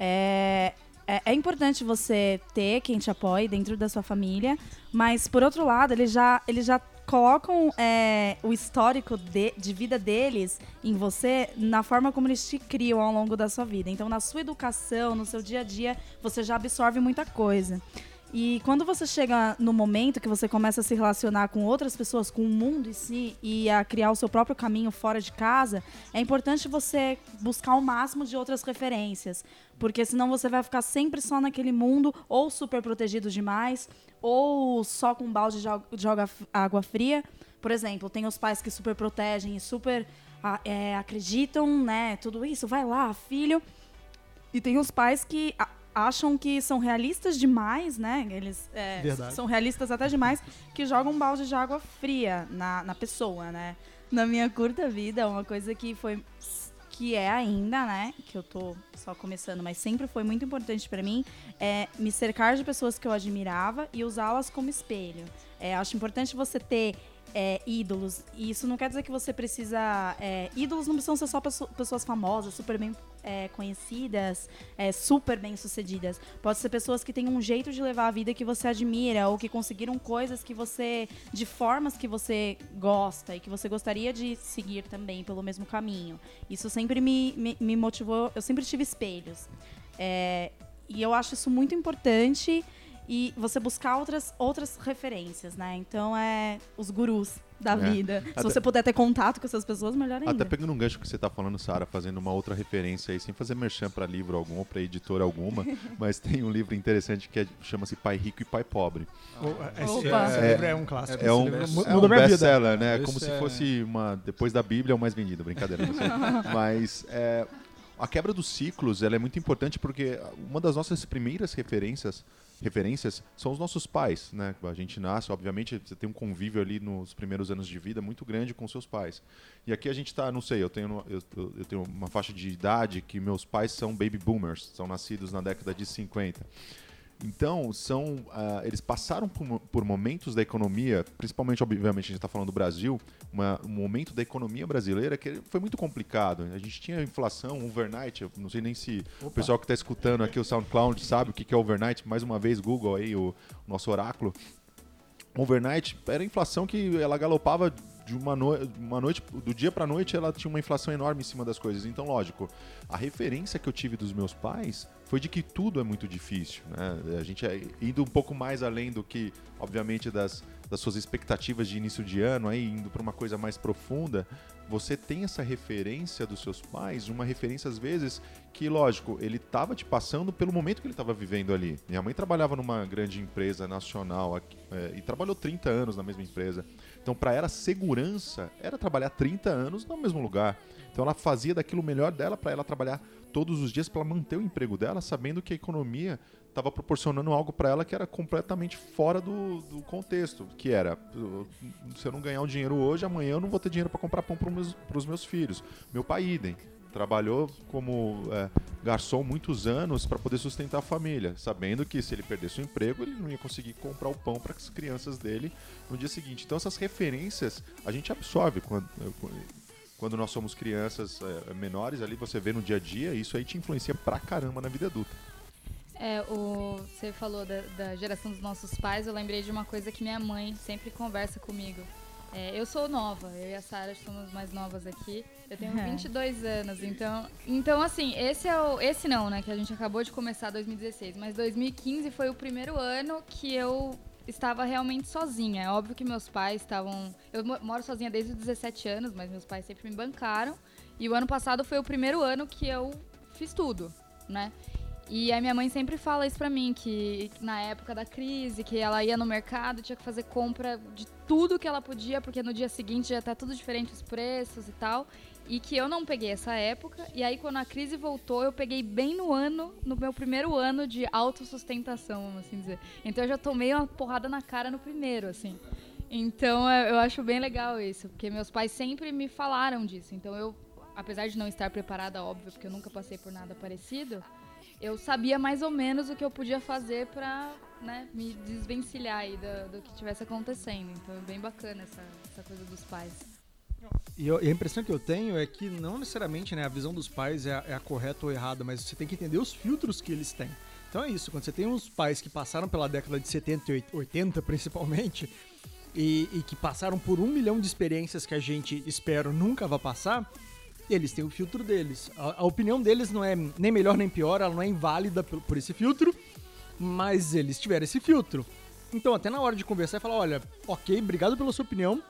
é, é, é importante você ter quem te apoie dentro da sua família, mas por outro lado, eles já, eles já colocam é, o histórico de, de vida deles em você na forma como eles te criam ao longo da sua vida. Então, na sua educação, no seu dia a dia, você já absorve muita coisa. E quando você chega no momento que você começa a se relacionar com outras pessoas, com o mundo em si, e a criar o seu próprio caminho fora de casa, é importante você buscar o máximo de outras referências. Porque senão você vai ficar sempre só naquele mundo, ou super protegido demais, ou só com um balde de água- fria. Por exemplo, tem os pais que super protegem e super ah, é, acreditam, né? Tudo isso, vai lá, filho. E tem os pais que acham que são realistas demais, né? Eles é, são realistas até demais, que jogam um balde de água fria na, na pessoa, né? Na minha curta vida, uma coisa que foi. Que é ainda, né? Que eu tô só começando, mas sempre foi muito importante pra mim, é me cercar de pessoas que eu admirava e usá-las como espelho. É, acho importante você ter é, ídolos. E isso não quer dizer que você precisa. é, ídolos não precisam ser só pesso- pessoas famosas, super bem é, conhecidas, é, super bem sucedidas. Pode ser pessoas que têm um jeito de levar a vida que você admira, ou que conseguiram coisas que você. de formas que você gosta e que você gostaria de seguir também pelo mesmo caminho. Isso sempre me, me, me motivou. Eu sempre tive espelhos. É, e eu acho isso muito importante e você buscar outras, outras referências, né? Então é os gurus da É. vida. Se Até- você puder ter contato com essas pessoas, melhor ainda. Até pegando um gancho que você tá falando, Sara, fazendo uma outra referência aí, sem fazer merchan pra livro algum ou pra editora alguma, mas tem um livro interessante que é- chama-se Pai Rico e Pai Pobre. Esse, Opa. esse livro é um clássico. É um, livro é mu- um best-seller, né? Esse Como se é- fosse uma. Depois da Bíblia, é o mais vendido, brincadeira. Não sei. Mas é, a quebra dos ciclos ela é muito importante porque uma das nossas primeiras referências referências são os nossos pais, né? A gente nasce, obviamente, você tem um convívio ali nos primeiros anos de vida muito grande com seus pais. E aqui a gente está, não sei, eu tenho, eu, eu tenho uma faixa de idade que meus pais são baby boomers, são nascidos na década de 50. Então, são, uh, eles passaram por, por, momentos da economia, principalmente, obviamente, a gente está falando do Brasil, uma, um momento da economia brasileira que foi muito complicado. A gente tinha inflação, overnight, eu não sei nem se Opa. o pessoal que está escutando aqui o SoundCloud sabe o que é overnight. Mais uma vez, Google aí, o, o nosso oráculo. Overnight era inflação que ela galopava de uma, no... uma noite, do dia para noite, ela tinha uma inflação enorme em cima das coisas. Então, lógico, a referência que eu tive dos meus pais foi de que tudo é muito difícil. Né? A gente é indo um pouco mais além do que, obviamente, das, das suas expectativas de início de ano, aí indo para uma coisa mais profunda, você tem essa referência dos seus pais, uma referência às vezes que, lógico, ele estava te passando pelo momento que ele estava vivendo ali. Minha mãe trabalhava numa grande empresa nacional aqui, é, e trabalhou 30 anos na mesma empresa. Então, para ela, segurança era trabalhar 30 anos no mesmo lugar. Então, ela fazia daquilo melhor dela para ela trabalhar todos os dias para manter o emprego dela, sabendo que a economia estava proporcionando algo para ela que era completamente fora do, do, contexto, que era se eu não ganhar o dinheiro hoje, amanhã eu não vou ter dinheiro para comprar pão para os meus, meus, filhos. Meu pai idem, trabalhou como é, garçom muitos anos para poder sustentar a família, sabendo que se ele perdesse o emprego, ele não ia conseguir comprar o pão para as crianças dele no dia seguinte. Então essas referências a gente absorve quando, quando nós somos crianças é, menores, ali você vê no dia a dia, isso aí te influencia pra caramba na vida adulta. É, o, você falou da, da, geração dos nossos pais, eu lembrei de uma coisa que minha mãe sempre conversa comigo. É, eu sou nova, eu e a Sara somos mais novas aqui. Eu tenho uhum. 22 anos, então, então assim, esse é o esse não, né, que a gente acabou de começar 2016, mas 2015 foi o primeiro ano que eu estava realmente sozinha. É óbvio que meus pais estavam, eu moro sozinha desde os 17 anos, mas meus pais sempre me bancaram. E o ano passado foi o primeiro ano que eu fiz tudo, né? E a minha mãe sempre fala isso pra mim, que na época da crise, que ela ia no mercado, tinha que fazer compra de tudo que ela podia, porque no dia seguinte já tá tudo diferente os preços e tal. E que eu não peguei essa época. E aí, quando a crise voltou, eu peguei bem no ano, no meu primeiro ano de autossustentação, vamos assim dizer. Então eu já tomei uma porrada na cara no primeiro, assim. Então eu acho bem legal isso, porque meus pais sempre me falaram disso. Então eu, apesar de não estar preparada, óbvio, porque eu nunca passei por nada parecido, eu sabia mais ou menos o que eu podia fazer para né, me desvencilhar aí do, do que estivesse acontecendo. Então é bem bacana essa, essa coisa dos pais. E, eu, e, a impressão que eu tenho é que não necessariamente né, a visão dos pais é a, é a, correta ou errada, mas você tem que entender os filtros que eles têm. Então é isso, quando você tem uns pais que passaram pela década de 70 e 80 principalmente, e, e que passaram por um milhão de experiências que a gente, espero, nunca vai passar, eles têm o filtro deles. A, a, opinião deles não é nem melhor nem pior, ela não é inválida por, por, esse filtro, mas eles tiveram esse filtro. Então, até na hora de conversar, falar: olha, ok, obrigado pela sua opinião,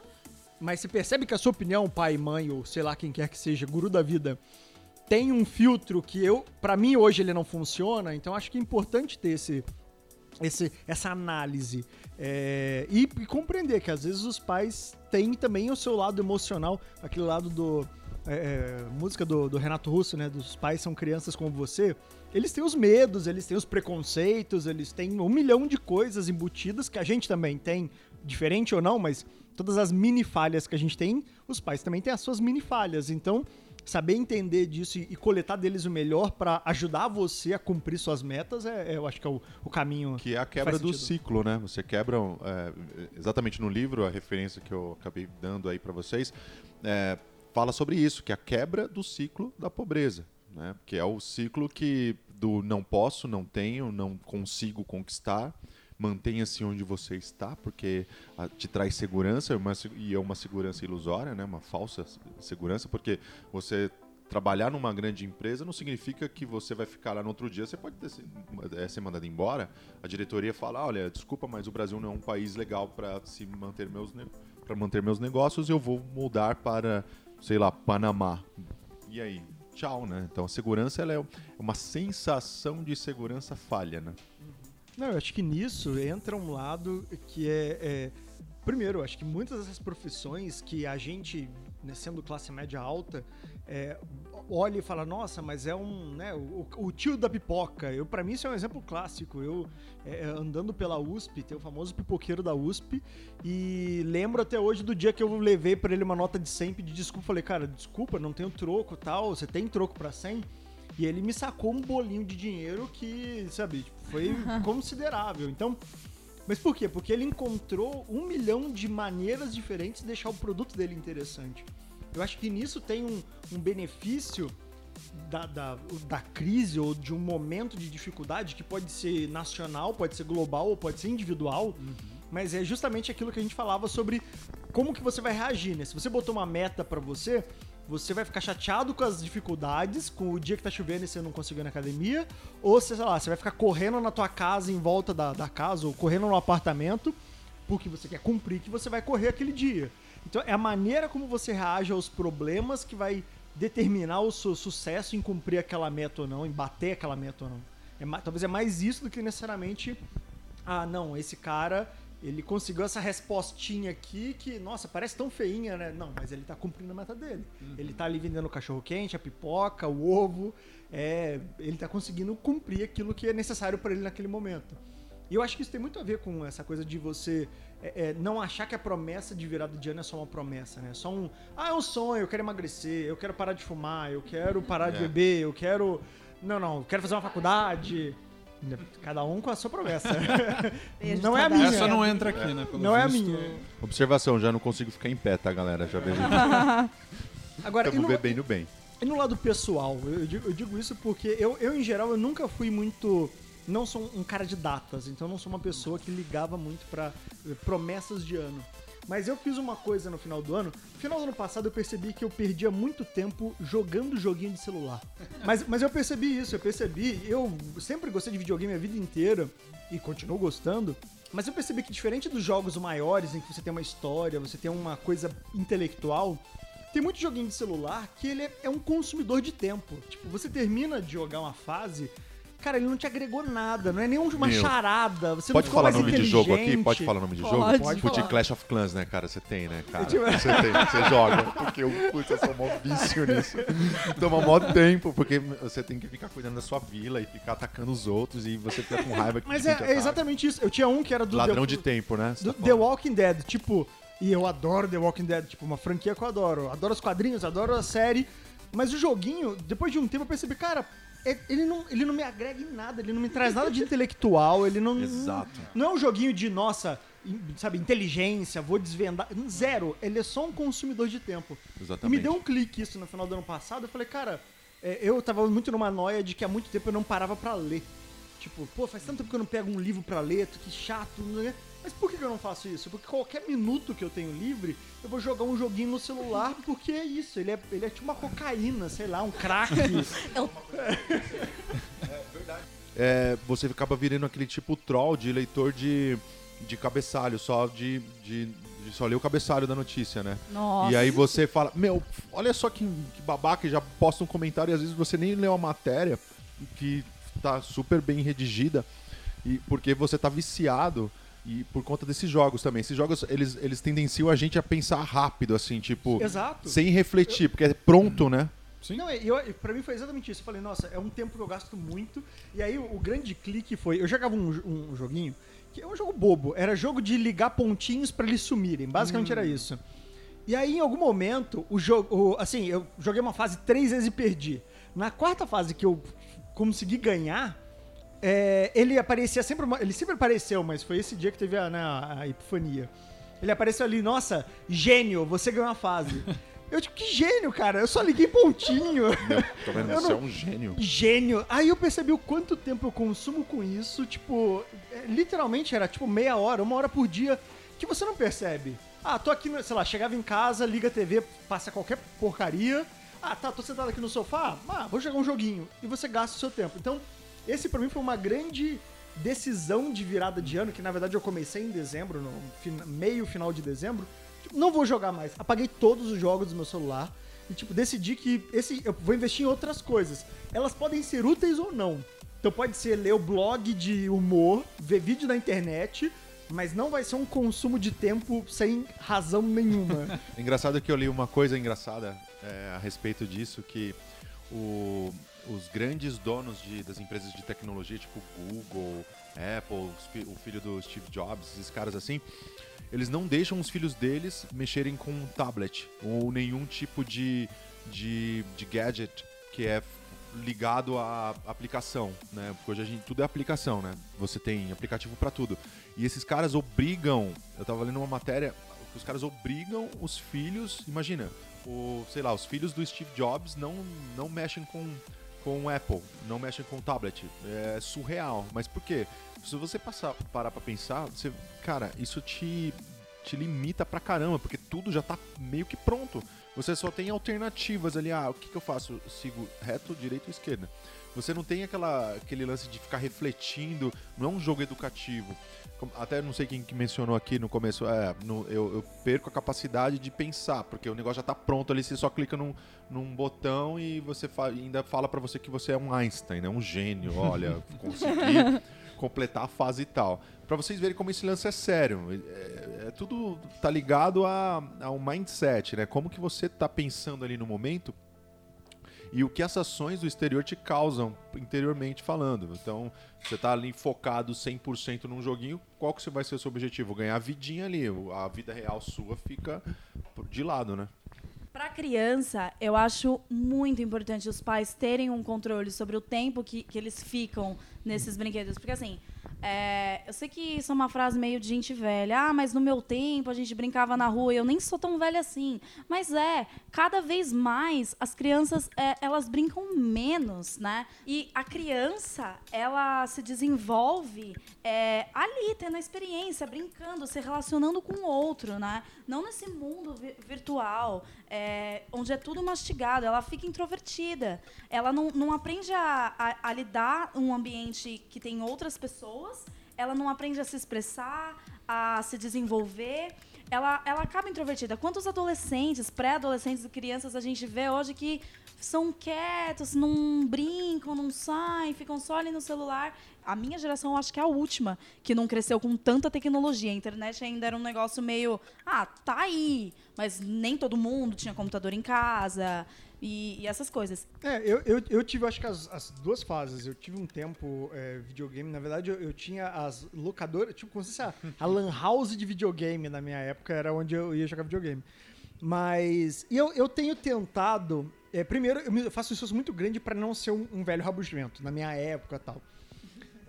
mas você percebe que a sua opinião, pai, mãe ou sei lá quem quer que seja, guru da vida, tem um filtro que eu, para mim hoje ele não funciona, então acho que é importante ter esse, esse, essa análise é, e, e, compreender que às vezes os pais têm também o seu lado emocional, aquele lado do é, é, música do, do, Renato Russo, né? Dos pais são crianças como você. Eles têm os medos, eles têm os preconceitos, eles têm um milhão de coisas embutidas que a gente também tem, diferente ou não, mas todas as mini falhas que a gente tem, os pais também têm as suas mini falhas. Então, saber entender disso e, coletar deles o melhor para ajudar você a cumprir suas metas, é, é, eu acho que é o, o caminho. Que é a quebra do ciclo, né? Você quebra, é, exatamente no livro, a referência que eu acabei dando aí para vocês, é, fala sobre isso, que é a quebra do ciclo da pobreza, né? que é o ciclo que do não posso, não tenho, não consigo conquistar, mantenha-se onde você está, porque te traz segurança uma, e é uma segurança ilusória, né? uma falsa segurança, porque você trabalhar numa grande empresa não significa que você vai ficar lá no outro dia. Você pode ter, é, ser mandado embora. A diretoria fala: olha, desculpa, mas o Brasil não é um país legal para se manter meus para manter meus negócios. Eu vou mudar para sei lá, Panamá. E aí? Tchau, né? Então a segurança ela é uma sensação de segurança falha, né? Não, eu acho que nisso entra um lado que é, é primeiro, acho que muitas dessas profissões que a gente né, sendo classe média alta, é, olha e fala, nossa, mas é um, né, o, o tio da pipoca. Eu, para mim isso é um exemplo clássico. Eu é, andando pela USP, tem o famoso pipoqueiro da USP, e lembro até hoje do dia que eu levei para ele uma nota de 100 de desculpa, falei, cara, desculpa, não tenho troco, tal, você tem troco para 100? E ele me sacou um bolinho de dinheiro que, sabe, tipo, foi considerável. Então, mas por quê? Porque ele encontrou um milhão de maneiras diferentes de deixar o produto dele interessante. Eu acho que nisso tem um, um benefício da, da, da, crise ou de um momento de dificuldade que pode ser nacional, pode ser global ou pode ser individual, uhum. mas é justamente aquilo que a gente falava sobre como que você vai reagir, né? Se você botou uma meta para você, você vai ficar chateado com as dificuldades, com o dia que tá chovendo e você não conseguiu ir na academia, ou sei lá, você vai ficar correndo na tua casa, em volta da, da casa, ou correndo no apartamento, porque você quer cumprir que você vai correr aquele dia. Então é a maneira como você reage aos problemas que vai determinar o seu sucesso em cumprir aquela meta ou não, em bater aquela meta ou não. É, talvez é mais isso do que necessariamente, ah, não, esse cara ele conseguiu essa respostinha aqui que, nossa, parece tão feinha, né? Não, mas ele tá cumprindo a meta dele. Uhum. Ele tá ali vendendo o cachorro quente, a pipoca, o ovo. É, ele tá conseguindo cumprir aquilo que é necessário para ele naquele momento. E eu acho que isso tem muito a ver com essa coisa de você é, é, não achar que a promessa de virada de ano é só uma promessa, né? Só um. Ah, é um sonho, eu quero emagrecer, eu quero parar de fumar, eu quero parar de É. beber, eu quero. Não, não, eu quero fazer uma faculdade. Cada um com a sua promessa. Não de é a minha. Essa não entra aqui, né? Pelo Não é a minha. Observação, já não consigo ficar em pé, tá, galera? Já vejo. Agora, e Estamos no, bebendo bem. e no lado pessoal, eu digo, eu digo isso porque eu, eu, em geral, eu nunca fui muito. Não sou um cara de datas, então não sou uma pessoa que ligava muito pra eh, promessas de ano. Mas eu fiz uma coisa no final do ano. No final do ano passado eu percebi que eu perdia muito tempo jogando joguinho de celular. Mas, mas eu percebi isso, eu percebi. Eu sempre gostei de videogame a vida inteira e continuo gostando. Mas eu percebi que diferente dos jogos maiores, em que você tem uma história, você tem uma coisa intelectual, tem muito joguinho de celular que ele é, é um consumidor de tempo. Tipo, você termina de jogar uma fase, cara, ele não te agregou nada, não é nem uma Meu. charada. Você Pode não falar nome de jogo aqui? Pode falar nome de Pode, jogo? pode Fute falar. Clash of Clans, né, cara? Você tem, né, cara? Tipo- Você tem, você joga. Porque eu, putz, eu sou mó vício nisso. Toma mó tempo, porque você tem que ficar cuidando da sua vila e ficar atacando os outros e você fica com raiva que Mas te é, ataca. é exatamente isso. Eu tinha um que era do Ladrão The, de tempo, né? Você do tá The falando. Walking Dead, tipo, e eu adoro The Walking Dead, tipo, uma franquia que eu adoro. Adoro os quadrinhos, adoro a série. Mas o joguinho, depois de um tempo, eu percebi, cara, ele não, ele não me agrega em nada, ele não me traz nada de intelectual, ele não. Exato. Não é um joguinho de, nossa, sabe, inteligência, vou desvendar. Zero. Ele é só um consumidor de tempo. E Exatamente. me deu um clique isso no final do ano passado. Eu falei, cara, é, eu tava muito numa noia de que há muito tempo eu não parava pra ler. Tipo, pô, faz tanto tempo que eu não pego um livro pra ler, que chato, né? Mas por que eu não faço isso? Porque qualquer minuto que eu tenho livre, eu vou jogar um joguinho no celular, porque é isso. Ele é, ele é tipo uma cocaína, sei lá, um crack. é, você acaba virando aquele tipo troll de leitor de, de cabeçalho, só de, de, de só ler o cabeçalho da notícia, né? Nossa. E aí você fala, meu, olha só que, que babaca, e já posta um comentário e às vezes você nem leu a matéria que tá super bem redigida, e porque você tá viciado e por conta desses jogos também. Esses jogos, eles, eles tendenciam a gente a pensar rápido, assim, tipo, Exato. sem refletir, porque é pronto, né? Sim. Não, eu, pra mim foi exatamente isso. Eu falei, nossa, é um tempo que eu gasto muito. E aí o, o grande clique foi. Eu jogava um, um joguinho que é um jogo bobo. Era jogo de ligar pontinhos pra eles sumirem. Basicamente era isso. E aí, em algum momento, o jogo. Assim, eu joguei uma fase três vezes e perdi. Na quarta fase que eu consegui ganhar. É, ele aparecia sempre. ele sempre apareceu, mas foi esse dia que teve a, né, a- epifania. Ele apareceu ali, nossa, gênio, você ganhou a fase. Eu tipo, que gênio, cara. Eu só liguei pontinho. Tá vendo? Eu Você não- é um gênio. Gênio. Aí eu percebi o quanto tempo eu consumo com isso. Tipo, é, literalmente era tipo meia hora, uma hora por dia, que você não percebe. Ah, tô aqui, no- sei lá, chegava em casa, liga a TV, passa qualquer porcaria. Ah, tá, tô sentado aqui no sofá. Ah, vou jogar um joguinho. E você gasta o seu tempo. Então, esse pra mim foi uma grande decisão de virada de ano, que na verdade eu comecei em dezembro, no fin- meio final de dezembro. Tipo, não vou jogar mais. Apaguei todos os jogos do meu celular. E, tipo, decidi que esse, eu vou investir em outras coisas. Elas podem ser úteis ou não. Então pode ser ler o blog de humor, ver vídeo na internet, mas não vai ser um consumo de tempo sem razão nenhuma. Engraçado que eu li uma coisa engraçada é, a respeito disso, que o- os grandes donos de- das empresas de tecnologia, tipo Google, Apple, o filho do Steve Jobs, esses caras assim, eles não deixam os filhos deles mexerem com um tablet ou nenhum tipo de, de, de gadget que é ligado à aplicação, né? Porque hoje a gente, tudo é aplicação, né? Você tem aplicativo para tudo. E esses caras obrigam, eu tava lendo uma matéria, os caras obrigam os filhos, imagina, o, sei lá, os filhos do Steve Jobs não, não mexem com com Apple, não mexem com tablet. É surreal. Mas por quê? Se você passar, parar pra pensar, você, cara, isso te, te limita pra caramba, porque tudo já tá meio que pronto. Você só tem alternativas ali. Ah, o que, que eu faço? Sigo reto, direito ou esquerda? Você não tem aquela, aquele lance de ficar refletindo, não é um jogo educativo. Até não sei quem que mencionou aqui no começo, é, no- eu, eu perco a capacidade de pensar, porque o negócio já tá pronto ali, você só clica num, num botão e você fa- ainda fala pra você que você é um Einstein, né? um gênio, olha, consegui completar a fase e tal. Pra vocês verem como esse lance é sério. É, é tudo tá ligado a- ao mindset, né? Como que você tá pensando ali no momento e o que essas ações do exterior te causam interiormente falando. Então, você tá ali focado 100% num joguinho, qual que vai ser o seu objetivo? Ganhar a vidinha ali, a vida real sua fica de lado, né? Pra criança, eu acho muito importante os pais terem um controle sobre o tempo que, que eles ficam nesses brinquedos. Porque, assim, é, eu sei que isso é uma frase meio de gente velha. Ah, mas no meu tempo a gente brincava na rua e eu nem sou tão velha assim. Mas é, cada vez mais as crianças, é, elas brincam menos, né? E a criança, ela se desenvolve é, ali, tendo a experiência, brincando, se relacionando com o outro, né? Não nesse mundo vi- virtual, é, onde é tudo mastigado. Ela fica introvertida. Ela não, não aprende a, a, a lidar um ambiente que tem outras pessoas. Ela não aprende a se expressar, a se desenvolver. Ela, ela acaba introvertida. Quantos adolescentes, pré-adolescentes e crianças a gente vê hoje que são quietos, não brincam, não saem, ficam só ali no celular. A minha geração, acho que é a última que não cresceu com tanta tecnologia. A internet ainda era um negócio meio. Ah, tá aí. Mas nem todo mundo tinha computador em casa e, e essas coisas. É, eu, eu, eu tive, acho que as, as duas fases. Eu tive um tempo é, videogame. Na verdade, eu, eu tinha as locadoras, tipo, como se fosse a, a lan house de videogame na minha época, era onde eu ia jogar videogame. Mas eu, eu tenho tentado. é, primeiro, eu, faço um esforço muito grande para não ser um, um velho rabugento na minha época tal.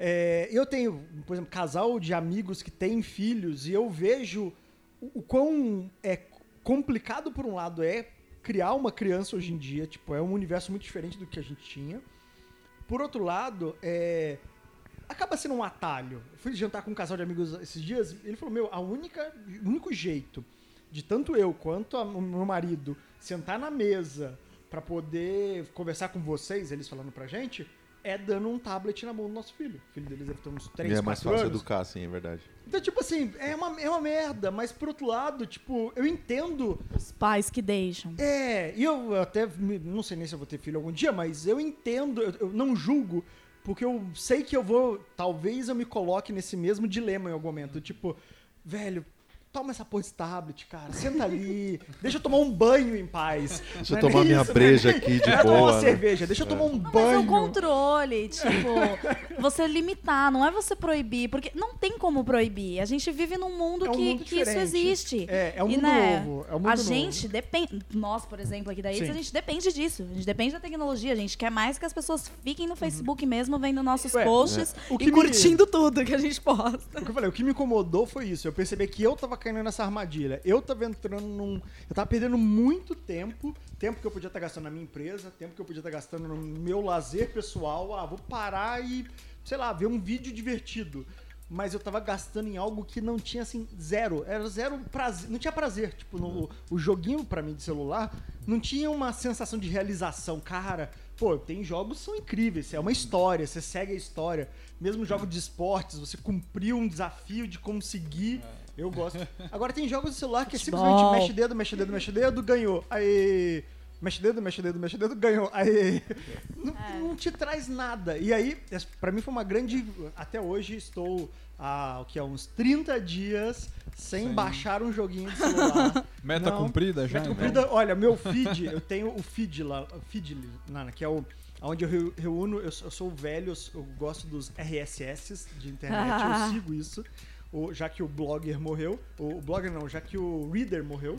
É, eu tenho, por exemplo, casal de amigos que têm filhos e eu vejo o, o quão é complicado por um lado é criar uma criança hoje em dia, tipo, é um universo muito diferente do que a gente tinha. Por outro lado, é acaba sendo um atalho. Eu fui jantar com um casal de amigos esses dias, ele falou: "Meu, a única o único jeito de tanto eu quanto a- o meu marido sentar na mesa pra poder conversar com vocês, eles falando pra gente, é dando um tablet na mão do nosso filho. O filho deles deve ter uns 3, e é mais 4 fácil anos. educar, sim, é verdade. Então, tipo assim, é uma, é uma merda, mas por outro lado, tipo, eu entendo Os pais que deixam. é, e eu até não sei nem se eu vou ter filho algum dia, mas eu entendo, eu, eu não julgo, porque eu sei que eu vou, talvez eu me coloque nesse mesmo dilema em algum momento, tipo, velho, toma essa porra de tablet, cara, senta ali, deixa eu tomar um banho em paz. Deixa eu é tomar minha isso, breja né? aqui de Não é tomar uma boa. né? cerveja, deixa eu tomar um Não, mas é banho. o controle, tipo, você limitar, não é você proibir, porque não tem como proibir. A gente vive num mundo É um que, mundo que isso existe. É, é um E, mundo né, novo, é um mundo a novo. gente depende, nós, por exemplo, aqui da ITS, Sim. a gente depende disso. A gente depende da tecnologia. A gente quer mais que as pessoas fiquem no Facebook mesmo, vendo nossos Ué, posts o que e me- curtindo tudo que a gente posta. O que eu falei, o que me incomodou foi isso. Eu percebi que eu tava caindo nessa armadilha. Eu tava entrando num. Eu tava perdendo muito tempo. Tempo que eu podia estar gastando na minha empresa, tempo que eu podia estar gastando no meu lazer pessoal. Ah, vou parar e, sei lá, ver um vídeo divertido. Mas eu tava gastando em algo que não tinha, assim, zero. Era zero prazer. Não tinha prazer. Tipo, no, o joguinho, pra mim, de celular, não tinha uma sensação de realização. Cara, pô, tem jogos que são incríveis. É uma história, você segue a história. Mesmo jogo de esportes, você cumpriu um desafio de conseguir. Eu gosto. Agora tem jogos de celular que é simplesmente mexe dedo, mexe dedo, mexe dedo, ganhou. Aí. Mexe dedo, mexe dedo, mexe dedo, ganhou. Aí não, É. não te traz nada. E aí, pra mim foi uma grande. Até hoje estou há o que, há uns 30 dias sem Sem- baixar um joguinho de celular. Meta Não. cumprida já? Meta então? cumprida, olha, meu feed, eu tenho o feed lá, o feed, Nana, que é o onde eu reúno, eu, sou- velho, eu gosto dos RSS de internet, eu sigo isso. O- já que o blogger morreu, o, o blogger não, já que o reader morreu,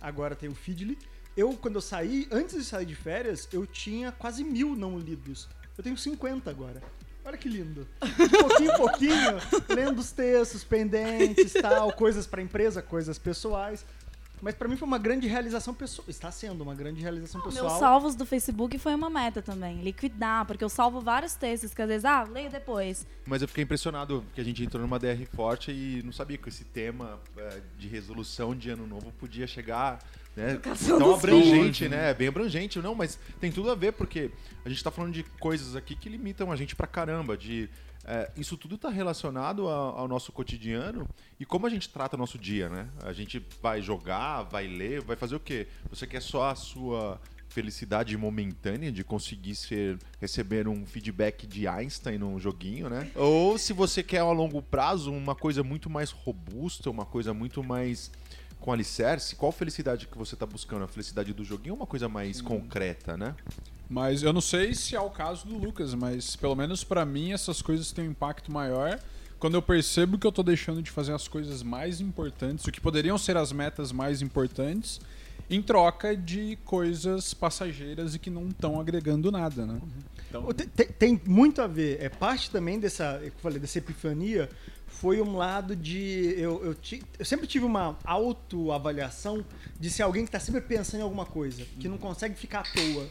agora tem o Feedly. Eu, quando eu saí, antes de sair de férias, eu tinha quase mil não lidos. Eu tenho 50 agora. Olha que lindo. De pouquinho em pouquinho, lendo os textos, pendentes, tal, coisas pra empresa, coisas pessoais. Mas pra mim foi uma grande realização pessoal. Está sendo uma grande realização Meus pessoal. salvos do Facebook foi uma meta também. Liquidar, porque eu salvo vários textos que às vezes, ah, leio depois. Mas eu fiquei impressionado que a gente entrou numa DR forte e não sabia que esse tema é, de resolução de ano novo podia chegar né, tão abrangente, filhos. né? Bem abrangente, não, mas tem tudo a ver porque a gente tá falando de coisas aqui que limitam a gente pra caramba, de é, isso tudo tá relacionado a- ao nosso cotidiano e como a gente trata nosso dia, né? A gente vai jogar, vai ler, vai fazer o quê? Você quer só a sua felicidade momentânea de conseguir ser receber um feedback de Einstein num joguinho, né? Ou se você quer a longo prazo uma coisa muito mais robusta, uma coisa muito mais com alicerce, qual felicidade que você tá buscando? A felicidade do joguinho ou uma coisa mais concreta, né? Mas eu não sei se é o caso do Lucas, mas pelo menos pra mim essas coisas têm um impacto maior quando eu percebo que eu tô deixando de fazer as coisas mais importantes, o que poderiam ser as metas mais importantes, em troca de coisas passageiras e que não estão agregando nada, né? Então, Tem, tem- muito a ver. É parte também dessa, eu falei, dessa epifania foi um lado de eu, eu, eu sempre tive uma autoavaliação de ser alguém que está sempre pensando em alguma coisa, que não consegue ficar à toa.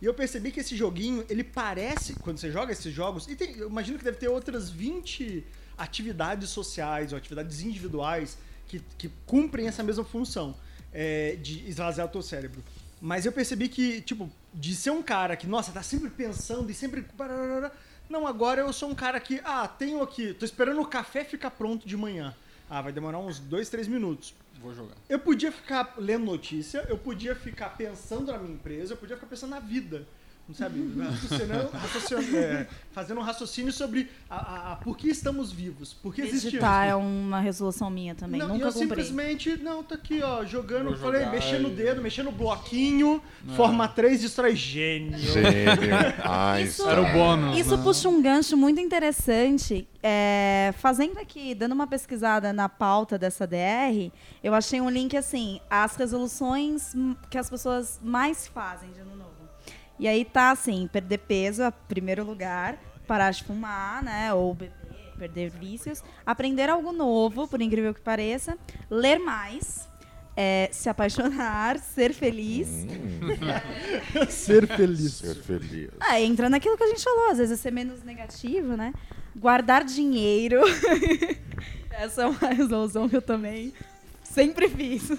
E eu percebi que esse joguinho, ele parece, quando você joga esses jogos, e tem- eu imagino que deve ter outras 20 atividades sociais ou atividades individuais que, que cumprem essa mesma função é, de esvaziar o teu cérebro. Mas eu percebi que, tipo, de ser um cara que, nossa, tá sempre pensando e sempre. Não, agora eu sou um cara que, ah, tenho aqui, tô esperando o café ficar pronto de manhã. Ah, vai demorar uns dois, três minutos. vou jogar. Eu podia ficar lendo notícia, eu podia ficar pensando na minha empresa, eu podia ficar pensando na vida. Não sabe? Raciocinando, raciocinando, é, fazendo um raciocínio sobre a, a- a por que estamos vivos, por que existimos. É uma resolução minha também. Não, e Nunca eu cumpri. simplesmente, não, tá aqui, ó, jogando, falei, mexendo o dedo, mexendo o bloquinho, forma 3, destrói gênio. Gênio, Einstein. Era o bônus. Isso né? puxa um gancho muito interessante. É, fazendo aqui, dando uma pesquisada na pauta dessa DR, eu achei um link assim, as resoluções que as pessoas mais fazem de ano novo. E aí tá assim, perder peso, a primeiro lugar, parar de fumar, né? Ou beber, perder vícios, aprender algo novo, por incrível que pareça, ler mais. é, se apaixonar, ser feliz. Ser feliz. Ser feliz. É, entra naquilo que a gente falou, às vezes é ser menos negativo, né? Guardar dinheiro. Essa é uma resolução que eu também sempre fiz.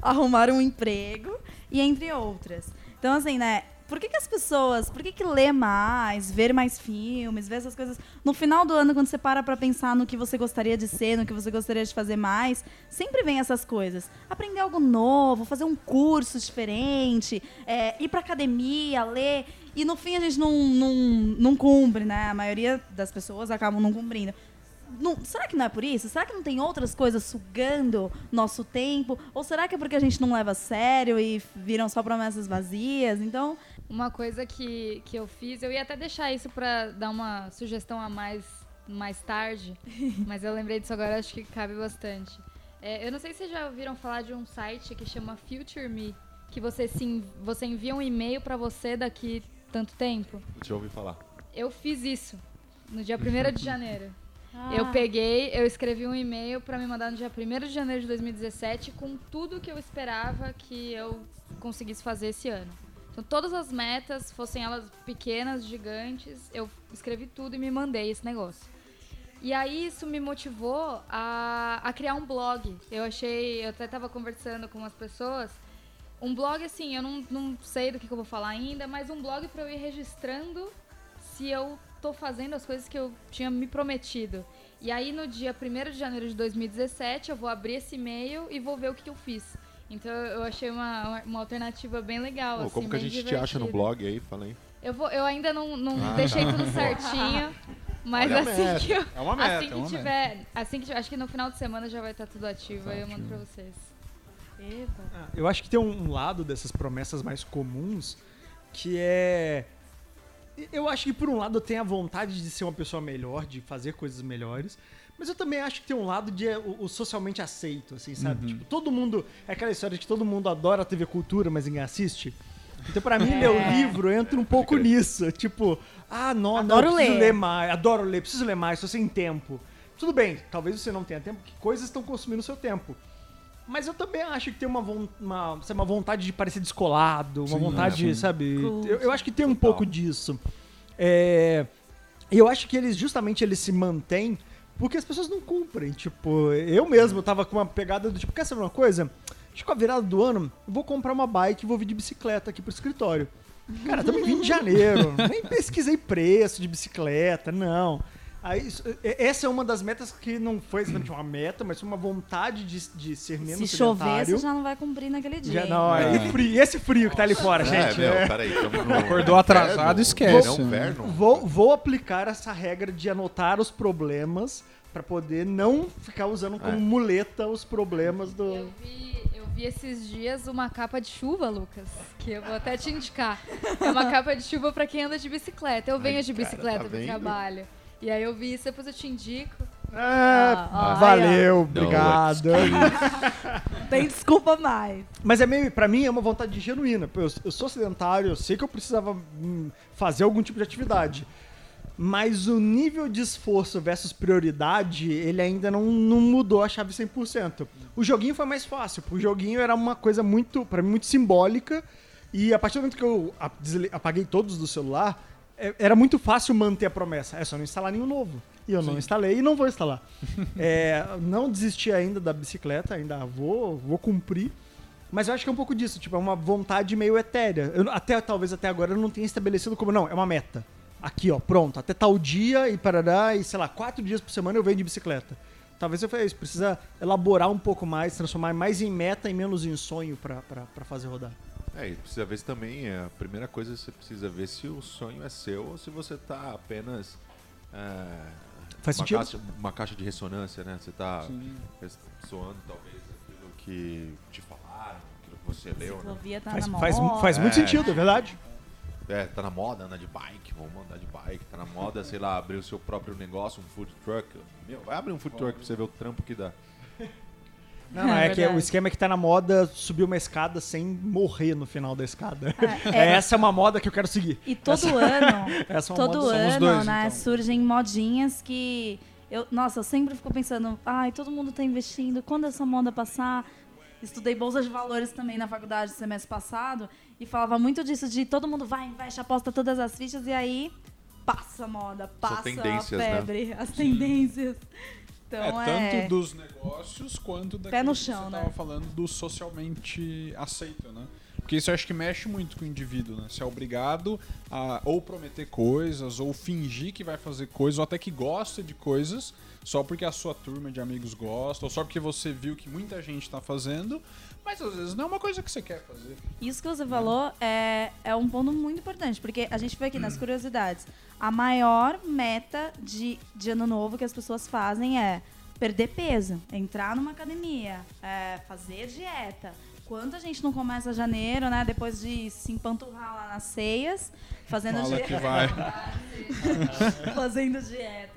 Arrumar um emprego e entre outras. Então, assim, né? Por que, que as pessoas, por que, que ler mais, ver mais filmes, ver essas coisas? No final do ano, quando você para pra pensar no que você gostaria de ser, no que você gostaria de fazer mais, sempre vem essas coisas. Aprender algo novo, fazer um curso diferente, é, ir pra academia, ler. E no fim a gente não, não, não cumpre, né? A maioria das pessoas acabam não cumprindo. Não- será que não é por isso? Será que não tem outras coisas sugando nosso tempo? Ou será que é porque a gente não leva a sério e viram só promessas vazias? Então, Uma coisa que, que eu fiz, eu ia até deixar isso pra dar uma sugestão a mais mais tarde, mas eu lembrei disso agora, acho que cabe bastante. É, eu não sei se vocês já ouviram falar de um site que chama Future Me, que você, se, en- você envia um e-mail pra você daqui tanto tempo. Eu ouvir falar. Eu fiz isso no dia 1 de janeiro. Eu Ah. peguei, eu escrevi um e-mail pra me mandar no dia 1 de janeiro de 2017 com tudo que eu esperava que eu conseguisse fazer esse ano. Então, todas as metas, fossem elas pequenas, gigantes, eu escrevi tudo e me mandei esse negócio. E aí isso me motivou a, a criar um blog. Eu achei, eu até tava conversando com umas pessoas. Um blog, assim, eu não, não sei do que, que eu vou falar ainda, mas um blog pra eu ir registrando se eu tô fazendo as coisas que eu tinha me prometido. E aí no dia 1 de janeiro de 2017 eu vou abrir esse e-mail e vou ver o que, que eu fiz. Então eu achei uma, uma alternativa bem legal. Pô, assim, como que a gente te acha no blog aí? Fala aí. Eu, vou, eu ainda não, não Ah, deixei tá. tudo certinho. Mas Olha assim meta. que eu. É uma meta, assim é que uma meta. tiver. Assim que tiver. Acho que no final de semana já vai estar tudo ativo, aí eu mando pra vocês. Eba. Ah, Eu acho que tem um lado dessas promessas mais comuns que é. Eu acho que por um lado eu tenho a vontade de ser uma pessoa melhor, de fazer coisas melhores. Mas eu também acho que tem um lado de é, o, o socialmente aceito, assim, sabe? Tipo, todo mundo. É aquela história de que todo mundo adora a TV Cultura, mas ninguém assiste. Então, pra mim, ler o livro entra um pouco nisso. Tipo, ah, não, não, Adoro eu preciso ler. ler mais. Adoro ler, preciso ler mais, tô sem tempo. Tudo bem, talvez você não tenha tempo, porque coisas estão consumindo o seu tempo. Mas eu também acho que tem uma, uma, sabe, uma vontade de parecer descolado, uma Sim, vontade, é, sabe? Eu, eu acho que tem um Total. pouco disso. É, E eu acho que eles, justamente, eles se mantêm porque as pessoas não cumprem. Tipo, eu mesmo tava com uma pegada do tipo, quer saber uma coisa? Acho que com a virada do ano, eu vou comprar uma bike e vou vir de bicicleta aqui pro escritório. Cara, estamos em 20 de janeiro. Nem pesquisei preço de bicicleta, não. Aí, isso- é- essa é uma das metas que não foi exatamente uma meta, mas foi uma vontade de, de ser menos Se chover, você já não vai cumprir naquele dia. Já, não, É. aí frio, esse frio que tá ali fora, gente. é, meu, é. peraí. Tamo no Acordou atrasado, inverno, esquece, né? inverno. Vou, vou aplicar essa regra de anotar os problemas pra poder não ficar usando como É. muleta os problemas do. Eu vi, eu vi esses dias uma capa de chuva, Lucas, que eu vou até te indicar. É uma capa de chuva pra quem anda de bicicleta. Eu venho Ai, de cara, bicicleta tá pro vendo? trabalho. E aí eu vi isso, depois eu te indico. Ah, Ah, valeu, Não, obrigado. Não tem desculpa mais. Mas é meio, pra mim, é uma vontade genuína. Eu, eu sou sedentário, eu sei que eu precisava hum, fazer algum tipo de atividade. Mas o nível de esforço versus prioridade, ele ainda não, não mudou a chave 100%. O joguinho foi mais fácil. O joguinho era uma coisa muito, pra mim, muito simbólica. E a partir do momento que eu apaguei todos do celular, é- era muito fácil manter a promessa. É só não instalar nenhum novo. E eu não instalei e não vou instalar. É, não desisti ainda da bicicleta, ainda vou, vou cumprir. Mas eu acho que é um pouco disso, tipo, é uma vontade meio etérea. Eu, até, talvez até agora eu não tenha estabelecido como, não, é uma meta. Aqui, ó, pronto, até tal dia e parará, e sei lá, quatro dias por semana eu venho de bicicleta. Talvez eu faça isso, precisa elaborar um pouco mais, transformar mais em meta e menos em sonho pra fazer rodar. É, e precisa ver se também, é, a primeira coisa você precisa ver se o sonho é seu ou se você tá apenas. é, Faz uma sentido? Caixa, uma caixa de ressonância, né? Você tá ressoando talvez aquilo que te falaram, aquilo que você leu, né? Tá Faz, na faz, moda. faz muito É. sentido, é verdade? É, tá na moda andar de bike, vamos andar de bike, tá na moda, sei lá, abrir o seu próprio negócio, um food truck. Meu, vai abrir um food truck pra você ver o trampo que dá. Não, é, É que o esquema é que tá na moda subir uma escada sem morrer no final da escada. É, Essa é uma moda que eu quero seguir. E todo ano, Essa é uma todo moda. Ano, dois, né, então. surgem modinhas que eu, nossa, eu sempre fico pensando, ai, todo mundo tá investindo, quando essa moda passar? Estudei bolsa de valores também na faculdade no semestre passado e falava muito disso de todo mundo vai, investe, aposta todas as fichas e aí passa a moda, passa a né? febre, as tendências. Então é, é, tanto dos negócios quanto daquilo no que chão, você né? tava falando do socialmente aceito, né? Porque isso eu acho que mexe muito com o indivíduo, né? Você é obrigado a ou prometer coisas, ou fingir que vai fazer coisas, ou até que gosta de coisas, só porque a sua turma de amigos gosta, ou só porque você viu que muita gente tá fazendo, mas às vezes não é uma coisa que você quer fazer. Isso que você falou é, é um ponto muito importante, porque a gente foi aqui nas curiosidades. A maior meta de, de ano novo que as pessoas fazem é perder peso, entrar numa academia, é, fazer dieta. Quanta gente não começa janeiro, né? Depois de se empanturrar lá nas ceias, fazendo Fala dieta. que vai. fazendo dieta.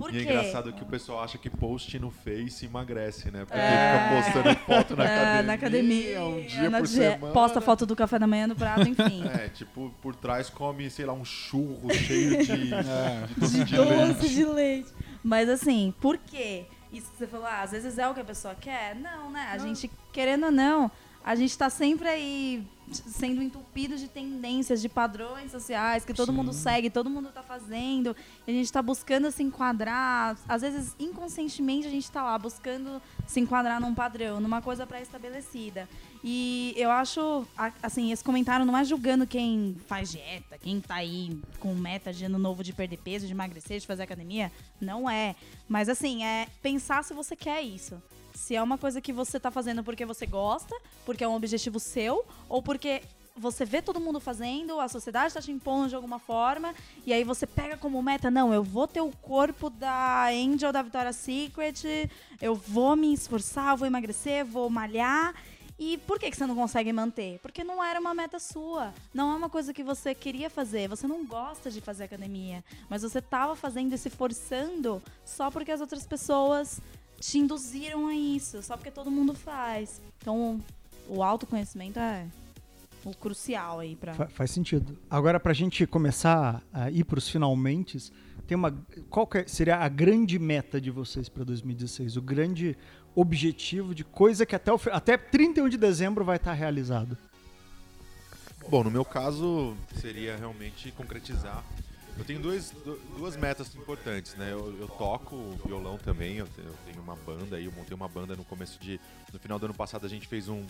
Por E é engraçado que o pessoal acha que post no Face emagrece, né? Porque É. fica postando foto na É, academia, na academia, um dia na por dieta, semana. posta foto do café da manhã no prato, enfim. É, tipo, por trás come, sei lá, um churro cheio de, É. de, de doce de leite. Mas assim, por quê? Isso que você falou, ah, às vezes é o que a pessoa quer? Não, né? A gente, querendo ou não, a gente tá sempre aí sendo entupido de tendências, de padrões sociais que todo mundo segue, todo mundo tá fazendo. E a gente tá buscando se enquadrar. Às vezes, inconscientemente, a gente tá lá buscando se enquadrar num padrão, numa coisa pré-estabelecida. E eu acho, assim, esse comentário não é julgando quem faz dieta, quem tá aí com meta de ano novo de perder peso, de emagrecer, de fazer academia. Não é. Mas assim, é pensar se você quer isso. Se é uma coisa que você tá fazendo porque você gosta, porque é um objetivo seu, ou porque você vê todo mundo fazendo, a sociedade tá te impondo de alguma forma, e aí você pega como meta, não, eu vou ter o corpo da Angel da Victoria's Secret, eu vou me esforçar, vou emagrecer, vou malhar. E por que, que você não consegue manter? Porque não era uma meta sua. Não é uma coisa que você queria fazer. Você não gosta de fazer academia. Mas você tava fazendo e se forçando só porque as outras pessoas te induziram a isso. Só porque todo mundo faz. Então, o autoconhecimento é o crucial aí pra. Fa- faz sentido. Agora, pra gente começar a ir pros finalmente, tem uma. Qual que é- seria a grande meta de vocês para 2016? O grande objetivo de coisa que até, o, até 31 de dezembro vai estar realizado? Bom, no meu caso, seria realmente concretizar. Eu tenho dois, du- duas metas importantes, né? Eu, eu toco violão também, eu, te- eu tenho uma banda aí, eu montei uma banda no começo de. No final do ano passado a gente fez um-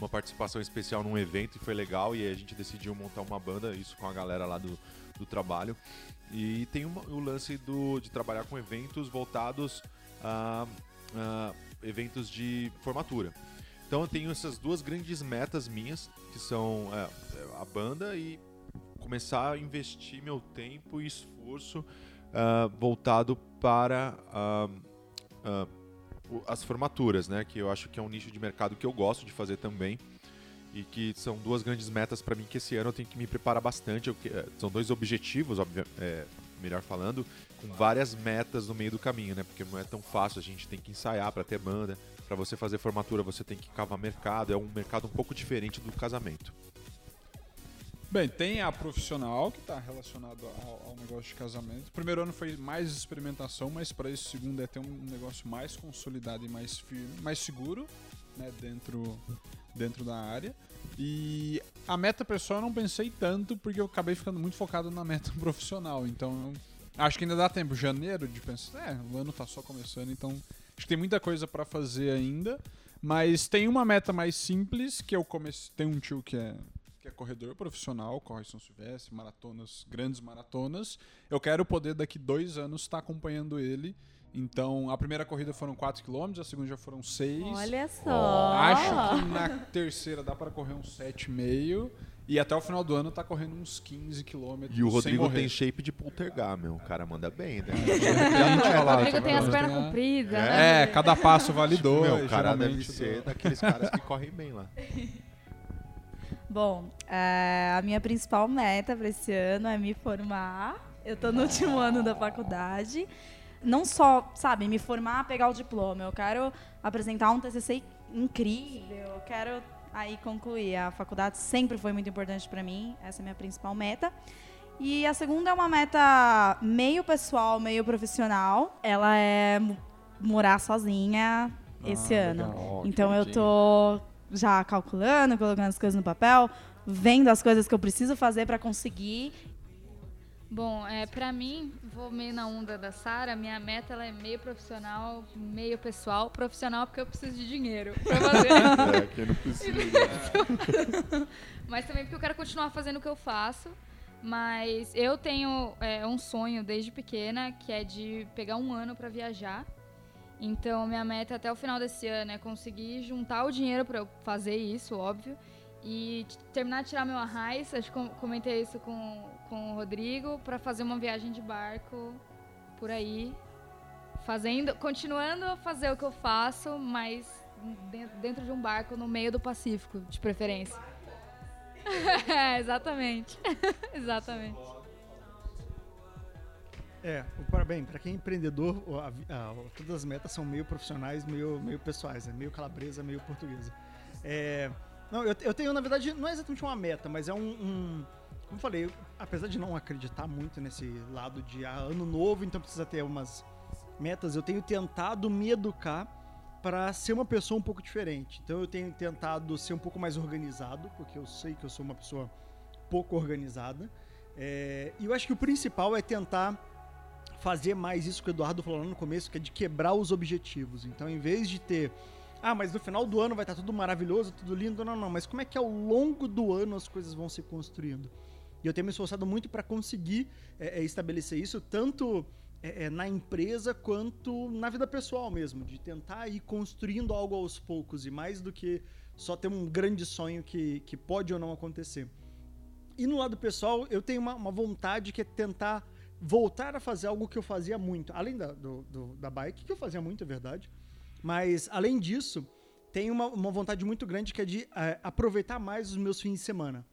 uma participação especial num evento e foi legal, e a gente decidiu montar uma banda, isso com a galera lá do, do trabalho. E tem uma- o lance do, de trabalhar com eventos voltados a, a eventos de formatura. Então eu tenho essas duas grandes metas minhas, que são é, a banda e começar a investir meu tempo e esforço ah, voltado para ah, o- as formaturas, né? Que eu acho que é um nicho de mercado que eu gosto de fazer também e que são duas grandes metas para mim que esse ano eu tenho que me preparar bastante. Eu eh, são dois objetivos, obvia- eh, melhor falando, com várias metas no meio do caminho, né? Porque não é tão fácil, a gente tem que ensaiar para ter banda. Para você fazer formatura, você tem que cavar mercado. É um mercado um pouco diferente do casamento. Bem, tem a profissional que está relacionado ao, ao negócio de casamento. O primeiro ano foi mais experimentação, mas para esse segundo é ter um negócio mais consolidado e mais firme, mais seguro, né, dentro, dentro da área. E a meta pessoal eu não pensei tanto porque eu acabei ficando muito focado na meta profissional. Então acho que ainda dá tempo, janeiro, de pensar, é, o ano tá só começando, então acho que tem muita coisa para fazer ainda. Mas tem uma meta mais simples que eu comecei. Tem um tio que é corredor profissional, corre São Silvestre, maratonas, grandes maratonas. Eu quero poder daqui dois anos estar acompanhando ele. Então, a primeira corrida foram 4 km, a segunda já foram 6. Olha só. Acho que na terceira dá para correr uns 7,5. E até o final do ano tá correndo uns 15 km. E o Rodrigo tem shape de poltergar, meu. O cara manda bem, né? O Rodrigo tem as pernas a- compridas, né? É, cada passo vale dois. Meu, o cara deve ser do- daqueles caras que correm bem lá. Bom, é, a minha principal meta para esse ano é me formar. Eu tô no último ano da faculdade. Não só, sabe, me formar, pegar o diploma. Eu quero apresentar um TCC incrível. Eu quero aí concluir. A faculdade sempre foi muito importante para mim. Essa é a minha principal meta. E a segunda é uma meta meio pessoal, meio profissional. Ela é mo- morar sozinha esse Ah, ano. legal. Então eu tô já calculando, colocando as coisas no papel, vendo as coisas que eu preciso fazer para conseguir. Bom, é, pra mim, vou meio na onda da Sara, minha meta ela é meio profissional, meio pessoal. Profissional porque eu preciso de dinheiro pra fazer. É, quem não precisa. Mas também porque eu quero continuar fazendo o que eu faço. Mas eu tenho é, um sonho desde pequena, que é de pegar um ano pra viajar. Então, minha meta até o final desse ano é conseguir juntar o dinheiro pra eu fazer isso, óbvio. E terminar de tirar meu arraiz, acho que com- comentei isso com, com o Rodrigo, pra fazer uma viagem de barco por aí. Fazendo, continuando a fazer o que eu faço, mas dentro, dentro de um barco no meio do Pacífico, de preferência. É, exatamente. exatamente. É, parabéns. Para quem é empreendedor, a a- todas as metas são meio profissionais, meio, meio pessoais, né? meio calabresa, meio portuguesa. É, não, eu, eu tenho, na verdade, não é exatamente uma meta, mas é um. um- como falei, eu- apesar de não acreditar muito nesse lado de ah, ano novo, então precisa ter umas metas, eu tenho tentado me educar para ser uma pessoa um pouco diferente. Então eu tenho tentado ser um pouco mais organizado, porque eu sei que eu sou uma pessoa pouco organizada. É, e eu acho que o principal é tentar fazer mais isso que o Eduardo falou lá no começo, que é de quebrar os objetivos. Então, em vez de ter, ah, mas no final do ano vai estar tudo maravilhoso, tudo lindo, não, não, mas como é que ao longo do ano as coisas vão se construindo? E eu tenho me esforçado muito para conseguir é, é, estabelecer isso, tanto é, é, na empresa quanto na vida pessoal mesmo, de tentar ir construindo algo aos poucos e mais do que só ter um grande sonho que, que pode ou não acontecer. E no lado pessoal, eu tenho uma, uma vontade que é tentar voltar a fazer algo que eu fazia muito, além da, do, do, da bike, que eu fazia muito, é verdade. Mas, além disso, tem uma, uma vontade muito grande que é de é, aproveitar mais os meus fins de semana.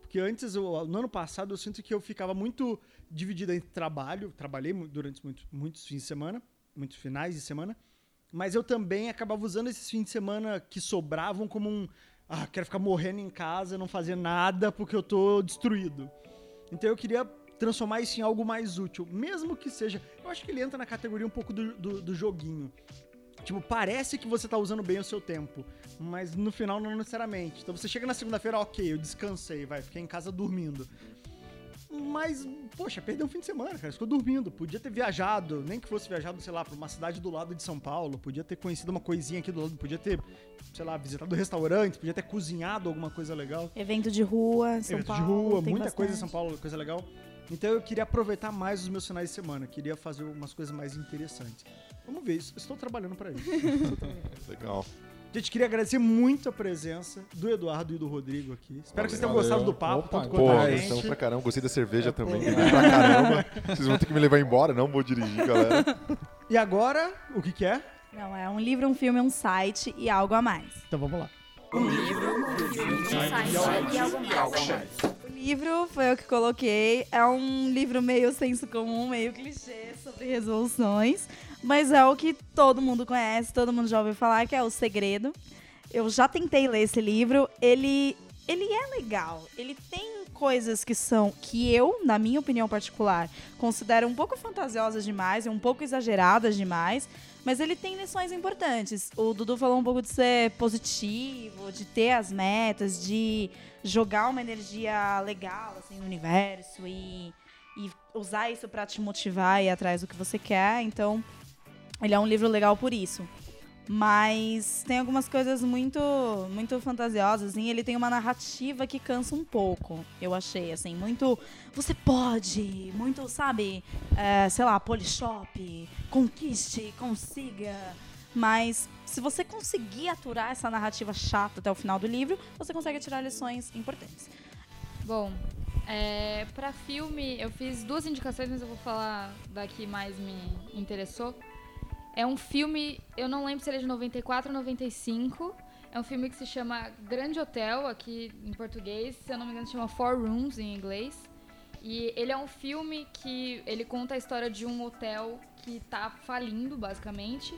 Porque antes, eu, no ano passado, eu sinto que eu ficava muito dividido entre trabalho, trabalhei durante muitos, muitos fins de semana, muitos finais de semana, mas eu também acabava usando esses fins de semana que sobravam como um. Ah, quero ficar morrendo em casa, não fazer nada porque eu tô destruído. Então eu queria transformar isso em algo mais útil. Mesmo que seja. Eu acho que ele entra na categoria um pouco do, do, do joguinho. Tipo, parece que você tá usando bem o seu tempo, mas no final não necessariamente. Então você chega na segunda-feira, ok, eu descansei, vai, fiquei em casa dormindo. Mas, poxa, perdeu um fim de semana, cara. Ficou dormindo. Podia ter viajado, nem que fosse viajado, sei lá, pra uma cidade do lado de São Paulo. Podia ter conhecido uma coisinha aqui do lado. Podia ter, sei lá, visitado restaurante. Podia ter cozinhado alguma coisa legal. Evento de rua, São Evento Paulo. de rua, muita coisa em bastante. São Paulo, coisa legal. Então eu queria aproveitar mais os meus finais de semana. Queria fazer umas coisas mais interessantes. Vamos ver, isso- estou trabalhando para isso. Legal. Gente, queria agradecer muito a presença do Eduardo e do Rodrigo aqui. Espero que vocês tenham Valeu. gostado do papo, Opa, tanto Pô, quanto Pô, a gente. pra caramba. Gostei da cerveja também. pô. Bebi pra caramba. Vocês vão ter que me levar embora, não vou dirigir, galera. E agora, o que que é? Não, é um livro, um filme, um site e algo a mais. Então vamos lá. O livro foi eu que coloquei. É um livro meio senso comum, meio clichê sobre resoluções. Mas é o que todo mundo conhece, todo mundo já ouviu falar, que é O Segredo. Eu já tentei ler esse livro. Ele, ele é legal. Ele tem coisas que são, que eu, na minha opinião particular, considero um pouco fantasiosas demais e um pouco exageradas demais. Mas ele tem lições importantes. O Dudu falou um pouco de ser positivo, de ter as metas, de jogar uma energia legal assim no universo e, e usar isso pra te motivar e ir atrás do que você quer. Então, ele é um livro legal por isso. Mas tem algumas coisas muito muito fantasiosas, assim. Ele tem uma narrativa que cansa um pouco, eu achei, assim. Muito, você pode, muito, sabe, é, sei lá, polishop, conquiste, consiga. Mas se você conseguir aturar essa narrativa chata até o final do livro, você consegue tirar lições importantes. Bom, é, pra filme, eu fiz duas indicações, mas eu vou falar da que mais me interessou. É um filme, eu não lembro se ele é de 94 ou 95. É um filme que se chama Grande Hotel, aqui em português. Se eu não me engano, se chama Four Rooms em inglês. E ele é um filme que ele conta a história de um hotel que tá falindo, basicamente.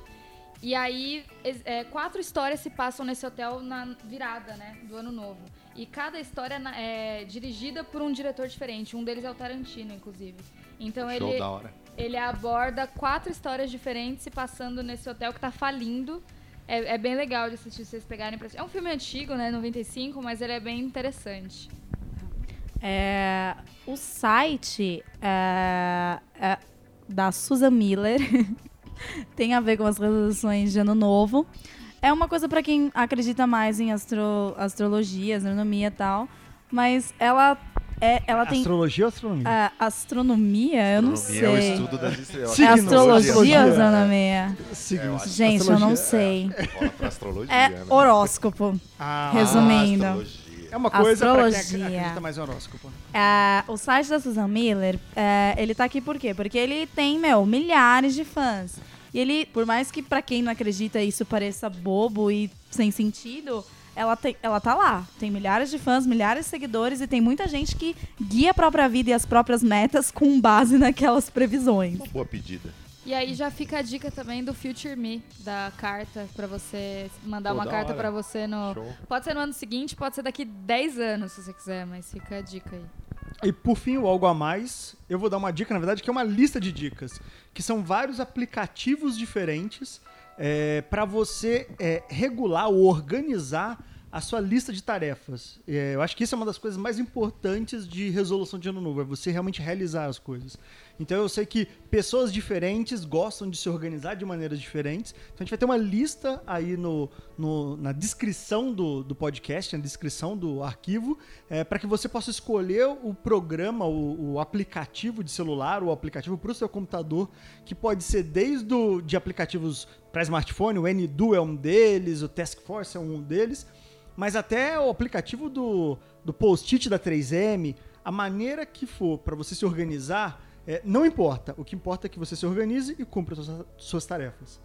E aí, é, quatro histórias se passam nesse hotel na virada, né, do ano novo. E cada história é dirigida por um diretor diferente. Um deles é o Tarantino, inclusive. Então Show ele, da hora. Ele aborda quatro histórias diferentes se passando nesse hotel que tá falindo. É, é bem legal de assistir, vocês pegarem pra. É um filme antigo, né, 95, mas ele é bem interessante. É, o site é, é da Susan Miller tem a ver com as resoluções de ano novo. É uma coisa para quem acredita mais em astro- astrologia, astronomia e tal. Mas ela, é, ela tem. Astrologia ou astronomia? é, astronomia? Eu não Astronomia é o sei. estudo das estrelas. É astrologia ou astrologia. astronomia? Signos. Gente, eu não sei. Pra astrologia, É né? horóscopo. Ah, Resumindo. astrologia. É uma coisa pra quem Astrologia. acredita mais em horóscopo. É, o site da Susan Miller, é, ele tá aqui por quê? Porque ele tem, meu, milhares de fãs. E ele, por mais que pra quem não acredita isso pareça bobo e sem sentido, ela, tem, ela tá lá. Tem milhares de fãs, milhares de seguidores e tem muita gente que guia a própria vida e as próprias metas com base naquelas previsões. Uma boa pedida. E aí já fica a dica também do Future Me, da carta, pra você mandar Pô, uma carta pra você no. Show. Pode ser no ano seguinte, pode ser daqui 10 anos, se você quiser, mas fica a dica aí. E por fim, o algo a mais, eu vou dar uma dica, na verdade, que é uma lista de dicas, que são vários aplicativos diferentes é, para você é, regular ou organizar a sua lista de tarefas. É, eu acho que isso é uma das coisas mais importantes de resolução de ano novo, é você realmente realizar as coisas. Então eu sei que pessoas diferentes gostam de se organizar de maneiras diferentes. Então a gente vai ter uma lista aí no, no- na descrição do, do podcast, na descrição do arquivo, para que você possa escolher o programa, o, o aplicativo de celular, o aplicativo para o seu computador, que pode ser desde o, de aplicativos para smartphone, o NDo é um deles, o Task Force é um deles, mas até o aplicativo do, do Post-it da 3M, a maneira que for para você se organizar, é, não importa. O que importa é que você se organize e cumpra suas, suas tarefas.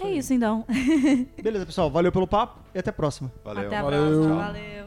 É isso então. Beleza, pessoal. Valeu pelo papo e até a próxima. Valeu. Até a Valeu. próxima. Valeu.